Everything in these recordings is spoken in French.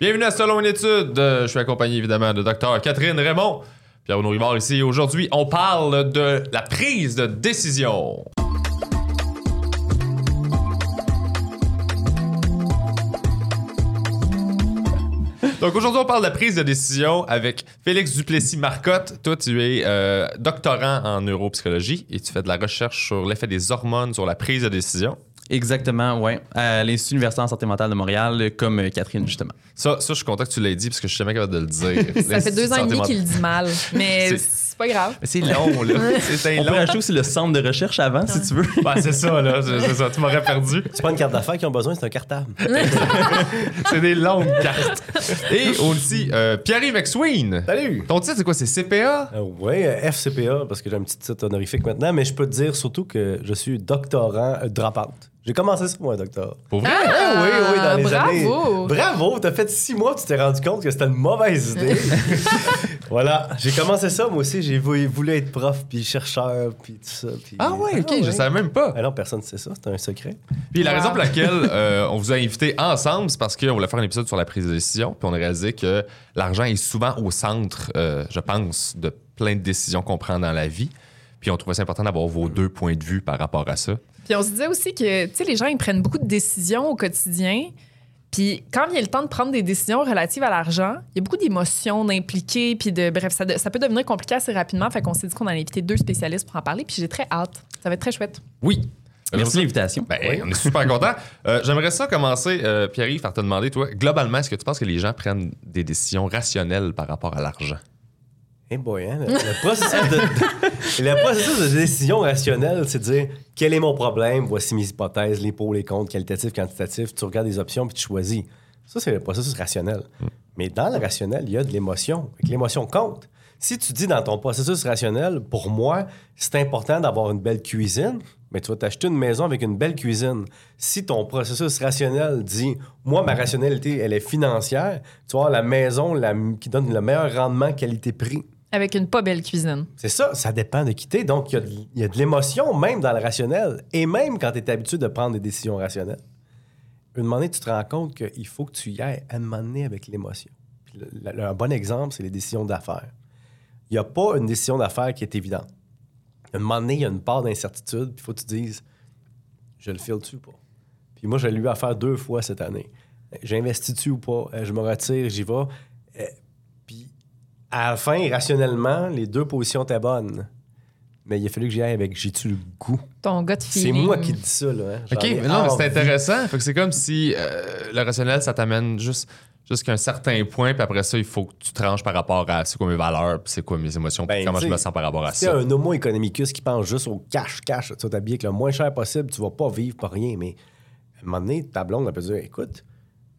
Bienvenue à Selon une étude. Euh, Je suis accompagné évidemment de Dr Catherine Raymond. Pierre Renaud Rivard ici. Aujourd'hui, on parle de la prise de décision. Donc aujourd'hui, on parle de la prise de décision avec Félix Duplessis-Marcotte. Toi, tu es euh, doctorant en neuropsychologie et tu fais de la recherche sur l'effet des hormones sur la prise de décision. Exactement, oui. À l'Institut universitaire en santé mentale de Montréal, comme euh, Catherine, justement. Ça, ça, je suis content que tu l'aies dit parce que je suis jamais capable de le dire. Ça fait deux ans et demi qu'il le dit mal, mais C'est- pas grave. C'est long, là. C'est On long. peut ajouter aussi le centre de recherche avant, si tu veux. Ben, c'est ça, là. C'est ça. Tu m'aurais perdu. C'est pas une carte d'affaires qu'ils ont besoin, c'est un cartable. C'est des longues cartes. Et aussi, euh, Pierre-Yves McSween. Salut! Ton titre, c'est quoi? C'est CPA? oui, FCPA, parce que j'ai un petit titre honorifique maintenant, mais je peux te dire surtout que je suis doctorant euh, dropout. J'ai commencé ça, moi, un doctorat. Pour vrai? Ah, oui, oui, dans les bravo. années. Bravo! T'as fait six mois, tu t'es rendu compte que c'était une mauvaise idée. voilà, j'ai commencé ça, moi aussi. J'ai voulu, voulu être prof, puis chercheur, puis tout ça. puis- Ah ouais, ok, je ouais. savais même pas. Ah non, personne ne sait ça, c'est un secret. Puis la Wow. raison pour laquelle euh, on vous a invités ensemble, c'est parce qu'on voulait faire un épisode sur la prise de décision, puis on a réalisé que l'argent est souvent au centre, euh, je pense, de plein de décisions qu'on prend dans la vie. Puis on trouvait ça important d'avoir vos deux points de vue par rapport à ça. Puis on se disait aussi que, tu sais, les gens, ils prennent beaucoup de décisions au quotidien. Puis quand vient le temps de prendre des décisions relatives à l'argent, il y a beaucoup d'émotions d'impliquer, puis de bref, ça, de- ça peut devenir compliqué assez rapidement. Fait qu'on s'est dit qu'on allait inviter deux spécialistes pour en parler, puis j'ai très hâte. Ça va être très chouette. Oui. Merci de l'invitation. Ben, on est super contents. Euh, J'aimerais ça commencer, euh, Pierre-Yves, par te demander, toi, globalement, est-ce que tu penses que les gens prennent des décisions rationnelles par rapport à l'argent? Eh boy, hein, le, le processus de, de- le processus de décision rationnelle, c'est de dire quel est mon problème, voici mes hypothèses, les pour, les contre, qualitatifs, quantitatifs, tu regardes des options puis tu choisis. Ça, c'est le processus rationnel. Mais dans le rationnel, il y a de l'émotion. L'émotion compte. Si tu dis dans ton processus rationnel, pour moi, c'est important d'avoir une belle cuisine, mais tu vas t'acheter une maison avec une belle cuisine. Si ton processus rationnel dit, moi, ma rationalité, elle est financière, tu vas avoir la maison la- qui donne le meilleur rendement qualité-prix. Avec une pas belle cuisine. C'est ça, ça dépend de qui t'es. Donc, il y a de- l'émotion même dans le rationnel. Et même quand tu es habitué de prendre des décisions rationnelles. Une moment donné, tu te rends compte qu'il faut que tu y ailles à un moment donné avec l'émotion. Un bon exemple, c'est les décisions d'affaires. Il n'y a pas une décision d'affaires qui est évidente. À un moment donné, il y a une part d'incertitude, puis il faut que tu dises, je le file-tu ou pas? Puis moi, j'ai eu à faire deux fois cette année. J'investis-tu ou pas? Euh, Je me retire, j'y vais. À la fin, rationnellement, les deux positions étaient bonnes. Mais il a fallu que j'y aille avec j'ai-tu le goût? Ton gars de C'est moi qui dis ça, là. hein. OK, ai mais non, mais c'est intéressant. Fait que c'est comme si euh, le rationnel, ça t'amène juste jusqu'à un certain point, puis après ça, il faut que tu tranches par rapport à c'est quoi mes valeurs, puis c'est quoi mes émotions, puis Ben, comment je me sens par rapport à ça. un homo economicus qui pense juste au cash, cash, tu vas t'habiller avec le moins cher possible, tu vas pas vivre pour rien. Mais à un moment donné, ta blonde, elle peut dire écoute,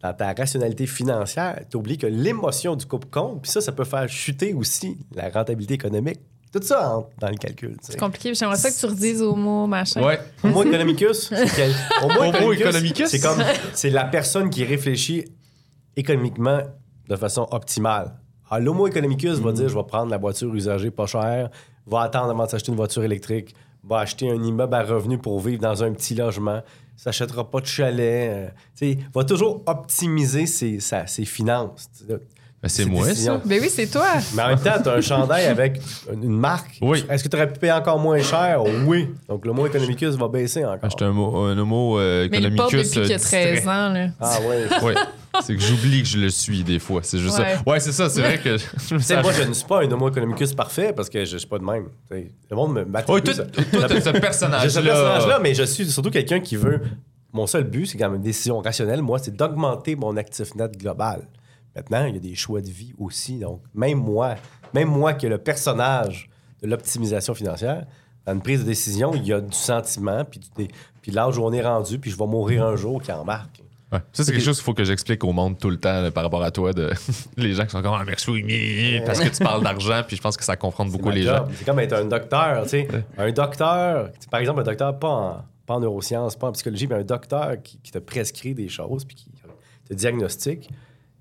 dans ta rationalité financière, tu oublies que l'émotion du couple compte, puis ça, ça peut faire chuter aussi la rentabilité économique. Tout ça entre dans le calcul. C'est compliqué. J'aimerais ça que tu redises au mot, machin. Ouais. Homo economicus, c'est quel- Homo economicus, economicus? c'est comme c'est la personne qui réfléchit économiquement de façon optimale. Alors, l'homo economicus va dire je vais prendre la voiture usagée pas chère, va attendre avant de s'acheter une voiture électrique, va acheter un immeuble à revenu pour vivre dans un petit logement, s'achètera pas de chalet, euh, tu sais, va toujours optimiser ses, sa- ses finances. Ben, c'est moi, décisions. ça. Ben oui, c'est toi. Mais en même temps, tu as un chandail avec une marque. Oui. Est-ce que tu aurais pu payer encore moins cher? Oui. Donc, l'homo economicus va baisser encore. J'étais un, mo- un homo euh, Mais il le porte depuis qu'il a euh, 13 distrait. ans. Là. Ah ouais. Ouais. C'est que j'oublie que je le suis des fois. C'est juste Ouais. ça. Ouais, c'est ça. C'est vrai que. je moi, je ne suis pas un homo economicus parfait parce que je ne suis pas de même. Le monde me m'attribue toi, t'as ce J'ai personnage-là. ce personnage-là, mais je suis surtout quelqu'un qui veut. Mon seul but, c'est quand même une décision rationnelle, moi, c'est d'augmenter mon actif net global. Maintenant, il y a des choix de vie aussi. Donc, même moi, même moi qui est le personnage de l'optimisation financière, dans une prise de décision, il y a du sentiment, puis, puis l'âge où on est rendu, puis je vais mourir un jour qui embarque. Ouais. Ça, c'est quelque chose qu'il faut que j'explique au monde tout le temps là, par rapport à toi. De... les gens qui sont comme Ah, merci, oui, mais- parce que tu parles d'argent, puis je pense que ça confronte beaucoup les job. gens. C'est comme être un docteur, tu sais. Un docteur, par exemple, un docteur pas en, pas en neurosciences, pas en psychologie, mais un docteur qui, qui te prescrit des choses puis qui te diagnostique, tu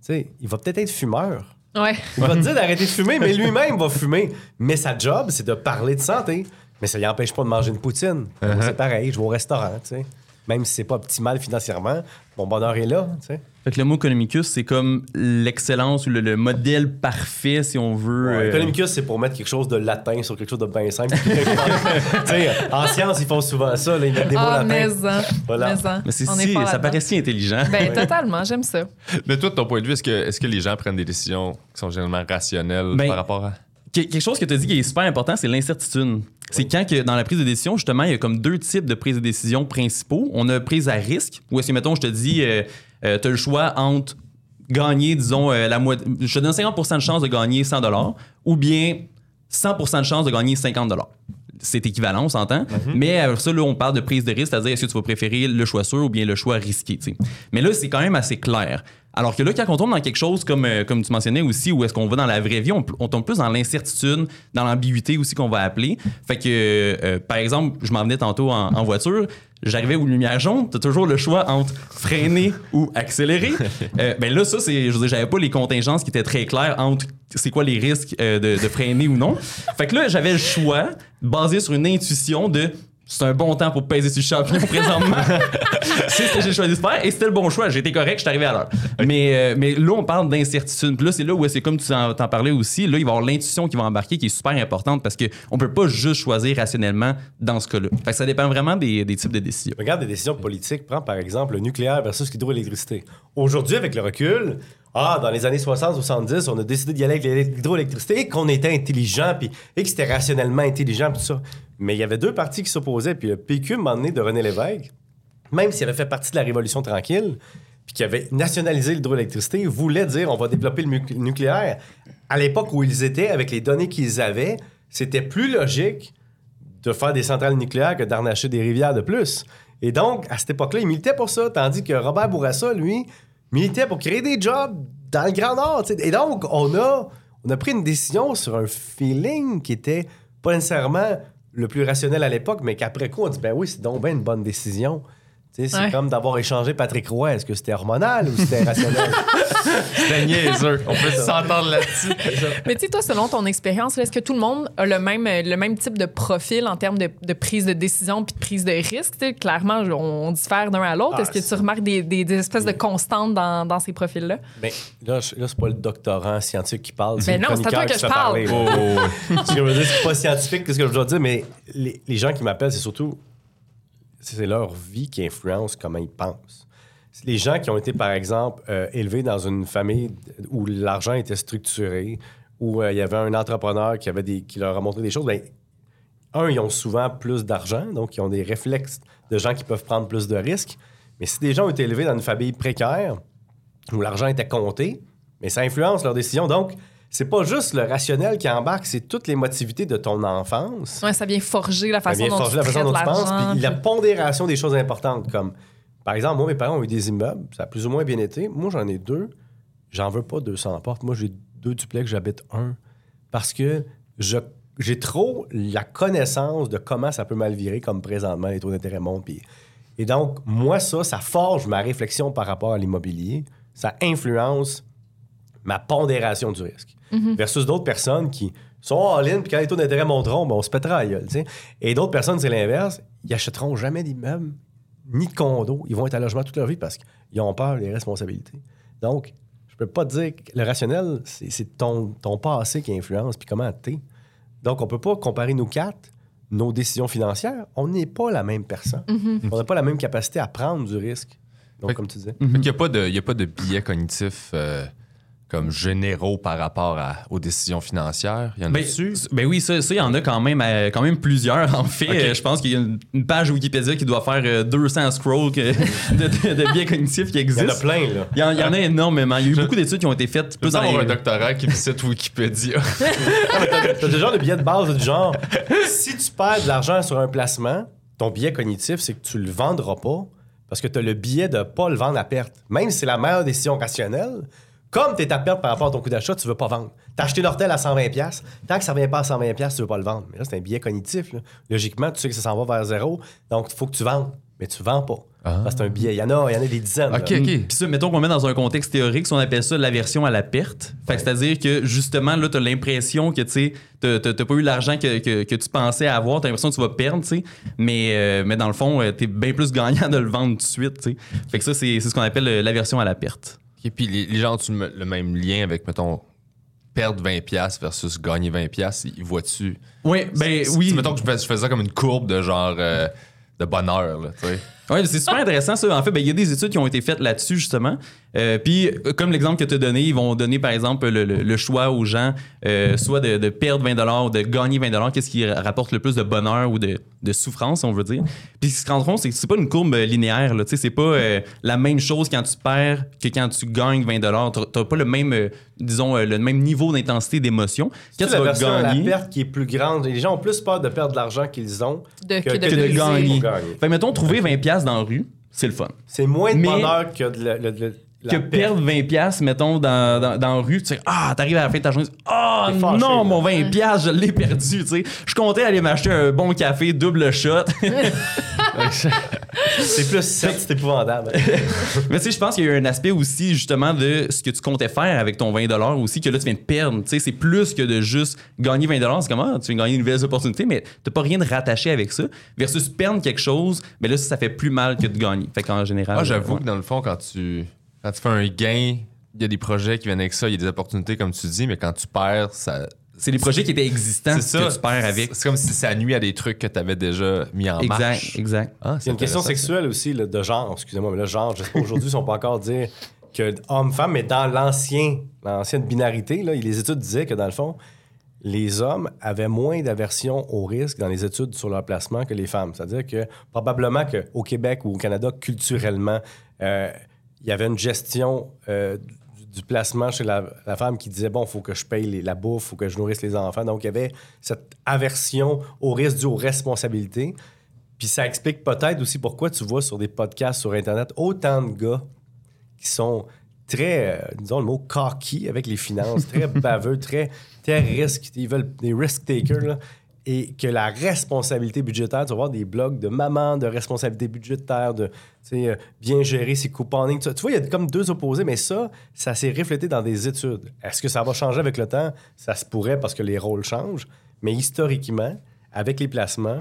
sais, il va peut-être être fumeur. Ouais. Il va te dire d'arrêter de fumer, mais lui-même va fumer. Mais sa job, c'est de parler de santé. Mais ça lui empêche pas de manger une poutine. Uh-huh. C'est pareil, je vais au restaurant, tu sais. Même si c'est pas optimal financièrement, mon bonheur est là. tu sais. Fait que le mot economicus, c'est comme l'excellence ou le, le modèle parfait, si on veut. Ouais, euh, Economicus, c'est pour mettre quelque chose de latin sur quelque chose de bien simple. En science, ils font souvent ça. Là, ils mettent des mots Ah, latins. Voilà. Mais c'est On est si, ça paraît si intelligent. Ben, totalement, j'aime ça. Mais toi, de ton point de vue, est-ce que, les gens prennent des décisions qui sont généralement rationnelles Ben, par rapport à. Que- Quelque chose que tu as dit qui est super important, c'est l'incertitude. C'est quand que dans la prise de décision, justement, il y a comme deux types de prise de décision principaux. On a prise à risque, où est-ce que, mettons, je te dis, tu as le choix entre gagner, disons, euh, la moitié. Je te donne 50% de chance de gagner 100 ou bien 100% de chance de gagner 50 c'est équivalent, on s'entend. Mais après ça, là, on parle de prise de risque, c'est-à-dire est-ce que tu vas préférer le choix sûr ou bien le choix risqué. Mais là, c'est quand même assez clair. Alors que là, quand on tombe dans quelque chose comme, euh, comme tu mentionnais aussi, où est-ce qu'on va dans la vraie vie, on, on tombe plus dans l'incertitude, dans l'ambiguïté aussi qu'on va appeler. Fait que, euh, par exemple, je m'en venais tantôt en, en voiture, j'arrivais aux lumières jaunes, t'as toujours le choix entre freiner ou accélérer. Euh, ben là, ça, c'est, je j'avais pas les contingences qui étaient très claires entre c'est quoi les risques euh, de, de freiner ou non. Fait que là, j'avais le choix basé sur une intuition de c'est un bon temps pour peser sur le champignon présentement. c'est ce que j'ai choisi de faire et c'était le bon choix. J'étais correct, je suis arrivé à l'heure. Mais, euh, mais là, on parle d'incertitude. Puis là, c'est là où c'est comme tu en, t'en parlais aussi. Là, il va y avoir l'intuition qui va embarquer qui est super importante parce qu'on peut pas juste choisir rationnellement dans ce cas-là. Fait que ça dépend vraiment des, des types de décisions. Regarde des décisions politiques. Prends par exemple le nucléaire versus l'hydroélectricité. Aujourd'hui, avec le recul, ah, dans les années 60-70, on a décidé d'y aller avec l'hydroélectricité et qu'on était intelligent puis, et que c'était rationnellement intelligent, tout ça. Mais il y avait deux partis qui s'opposaient. Puis le PQ, donné de René Lévesque, même s'il avait fait partie de la Révolution tranquille, puis qui avait nationalisé l'hydroélectricité, voulait dire on va développer le nucléaire. À l'époque où ils étaient, avec les données qu'ils avaient, c'était plus logique de faire des centrales nucléaires que d'arnacher des rivières de plus. Et donc, à cette époque-là, il militait pour ça, tandis que Robert Bourassa, lui, militait pour créer des jobs dans le Grand Nord. Et donc, on a, on a pris une décision sur un feeling qui était pas nécessairement le plus rationnel à l'époque, mais qu'après coup, on dit, ben oui, c'est donc bien une bonne décision. C'est Ouais. comme d'avoir échangé Patrick Roy. Est-ce que c'était hormonal ou c'était rationnel? C'était niaiseux. On peut s'entendre là-dessus. Mais tu sais, toi, selon ton expérience, est-ce que tout le monde a le même, le même type de profil en termes de, de prise de décision puis de prise de risque? Clairement, on, on diffère d'un à l'autre. Ah, est-ce que tu remarques des, des- des espèces de constantes dans, dans ces profils-là? Ben, là, je- là c'est pas le doctorant scientifique qui parle. Ben le non, c'est à toi que qui je fait parle. je veux dire, c'est pas scientifique, qu'est-ce que je veux dire, mais les, les gens qui m'appellent, c'est surtout c'est leur vie qui influence comment ils pensent. Les gens qui ont été, par exemple, euh, élevés dans une famille où l'argent était structuré, où euh, il y avait un entrepreneur qui, leur a montré des choses, ben, un, ils ont souvent plus d'argent, donc ils ont des réflexes de gens qui peuvent prendre plus de risques. Mais si des gens ont été élevés dans une famille précaire, où l'argent était compté, mais ça influence leurs décisions. Donc, c'est pas juste le rationnel qui embarque, c'est toutes les motivités de ton enfance. Ouais, ça vient forger la Ça façon vient dont forger tu la façon dont tu penses, puis la pondération des choses importantes, comme par exemple, moi, mes parents ont eu des immeubles, ça a plus ou moins bien été. Moi, j'en ai deux. J'en veux pas 200 portes. Moi, j'ai deux duplex, j'habite un. Parce que je- j'ai trop la connaissance de comment ça peut mal virer, comme présentement, les taux d'intérêt montent. puis- Et donc, moi, ça, ça forge ma réflexion par rapport à l'immobilier. Ça influence ma pondération du risque. Versus d'autres personnes qui sont en ligne, puis quand les taux d'intérêt monteront, ben, on se pètera la gueule. Et d'autres personnes, c'est l'inverse. Ils achèteront jamais d'immeuble ni de condo. Ils vont être à logement toute leur vie parce qu'ils ont peur des responsabilités. Donc, je peux pas te dire que le rationnel, c'est c'est ton, ton passé qui influence, puis comment t'es. Donc, on peut pas comparer nous quatre, nos décisions financières. On n'est pas la même personne. On n'a pas la même capacité à prendre du risque. Donc, Fait- comme tu disais. Fait qu'il n'y a, pas de- il y a pas de biais cognitifs euh, comme généraux par rapport à- aux décisions financières? Il y en Ben, a-tu? ben oui, ça, ça, il y en a quand même, euh, quand même plusieurs, en fait. Euh, je pense qu'il y a une, page Wikipédia qui doit faire euh, 200 scrolls que- de, de- de biais cognitifs qui Il y en a existent. plein, là. Il y, en, il y en a énormément. Il y a eu Je- beaucoup d'études qui ont été faites plus peux dans avoir un doctorat qui visite Wikipédia. T'as déjà le billet de base du genre, si tu perds de l'argent sur un placement, ton billet cognitif, c'est que tu le vendras pas parce que tu as le billet de pas le vendre à perte. Même si c'est la meilleure décision rationnelle, comme tu es à perte par rapport à ton coût d'achat, tu veux pas vendre. Tu as acheté l'hortel à 120$, pièces tant que ça revient pas à 120$, pièces tu veux pas le vendre. Mais là, c'est un billet cognitif. là. Logiquement, tu sais que ça s'en va vers zéro, donc il faut que tu vendes. mais tu vends pas. Ah. Parce que c'est un billet. Il y en a, il y en a des dizaines. OK, là. OK. Puis ça, mettons qu'on met dans un contexte théorique, si on appelle ça l'aversion à la perte. Fait que c'est-à-dire que justement, là, t'as l'impression que, tu sais, t'as t'as- t'as pas eu l'argent que, que- que tu pensais avoir, t'as l'impression que tu vas perdre, tu sais. Mais, euh, mais dans le fond, euh, t'es bien plus gagnant de le vendre tout de suite, tu sais. Fait que ça, c'est c'est ce qu'on appelle euh, l'aversion à la perte. OK, puis les, les gens ont le, le même lien avec, mettons, perdre 20$ versus gagner 20$. Ils voient-tu. Oui, ben Si- oui. si, mettons que je fais, je fais ça comme une courbe de genre. euh, de bonheur, là, tu sais. Oui, c'est super intéressant ça. En fait, ben, il y a des études qui ont été faites là-dessus justement. Euh, puis, comme l'exemple que tu as donné, ils vont donner par exemple le, le- le choix aux gens, euh, soit de, de perdre 20 ou de gagner 20 qu'est-ce qui rapporte le plus de bonheur ou de, de souffrance, on veut dire. Puis, ce qu'ils se compte, c'est que c'est pas une courbe euh, linéaire. Là, Tu sais, c'est pas euh, la même chose quand tu perds que quand tu gagnes 20 Tu n'as pas le même, euh, disons, euh, le même niveau d'intensité d'émotion. Quand tu la vas version à la gagner. perte qui est plus grande. Les gens ont plus peur de perdre de l'argent qu'ils ont De- que, que de que de gagner. gagner. Fait que, mettons, trouver 20 dans la rue, c'est le fun. C'est moins de Mais- bonheur que de le- le- la que perdre 20 pièces mettons dans, dans, dans la rue tu sais ah t'arrives à la fin de ta journée ah fâché, non là. mon 20 pièces je l'ai perdu tu sais je comptais aller m'acheter un bon café double shot C'est plus ça, c'est épouvantable. mais tu sais je pense qu'il y a un aspect aussi justement de ce que tu comptais faire avec ton 20 aussi que là tu viens de perdre tu sais c'est plus que de juste gagner 20 c'est comment tu viens de gagner une nouvelle opportunité mais t'as pas rien de rattaché avec ça versus perdre quelque chose mais là ça fait plus mal que de gagner fait qu'en général Ah, j'avoue ouais. que dans le fond, quand tu, quand tu fais un gain, il y a des projets qui viennent avec ça, il y a des opportunités, comme tu dis, mais quand tu perds, ça. c'est des projets qui étaient existants C'est que tu perds avec C'est comme si ça nuit à des trucs que tu avais déjà mis en exact marche. exact Ah, Il y a une question ça. sexuelle aussi, là, de genre, excusez-moi, mais là, genre, je sais pas aujourd'hui si on peut encore dire que homme-femme, mais dans l'ancien, l'ancienne binarité, là, les études disaient que dans le fond, les hommes avaient moins d'aversion au risque dans les études sur leur placement que les femmes. C'est-à-dire que probablement qu'au Québec ou au Canada, culturellement, euh, il y avait une gestion euh, du, du placement chez la, la femme qui disait, bon, il faut que je paye les- la bouffe, il faut que je nourrisse les enfants. Donc, il y avait cette aversion au risque dû aux responsabilités. Puis ça explique peut-être aussi pourquoi tu vois sur des podcasts sur Internet autant de gars qui sont très, euh, disons le mot cocky avec les finances, très baveux, très, très risques. Ils veulent des risk takers. là. Et que la responsabilité budgétaire, tu vas voir des blogs de maman, de responsabilité budgétaire, de euh, bien gérer ses couponings. Tu tu vois, il y a comme deux opposés, mais ça, ça s'est reflété dans des études. Est-ce que ça va changer avec le temps? Ça se pourrait parce que les rôles changent, mais historiquement, avec les placements,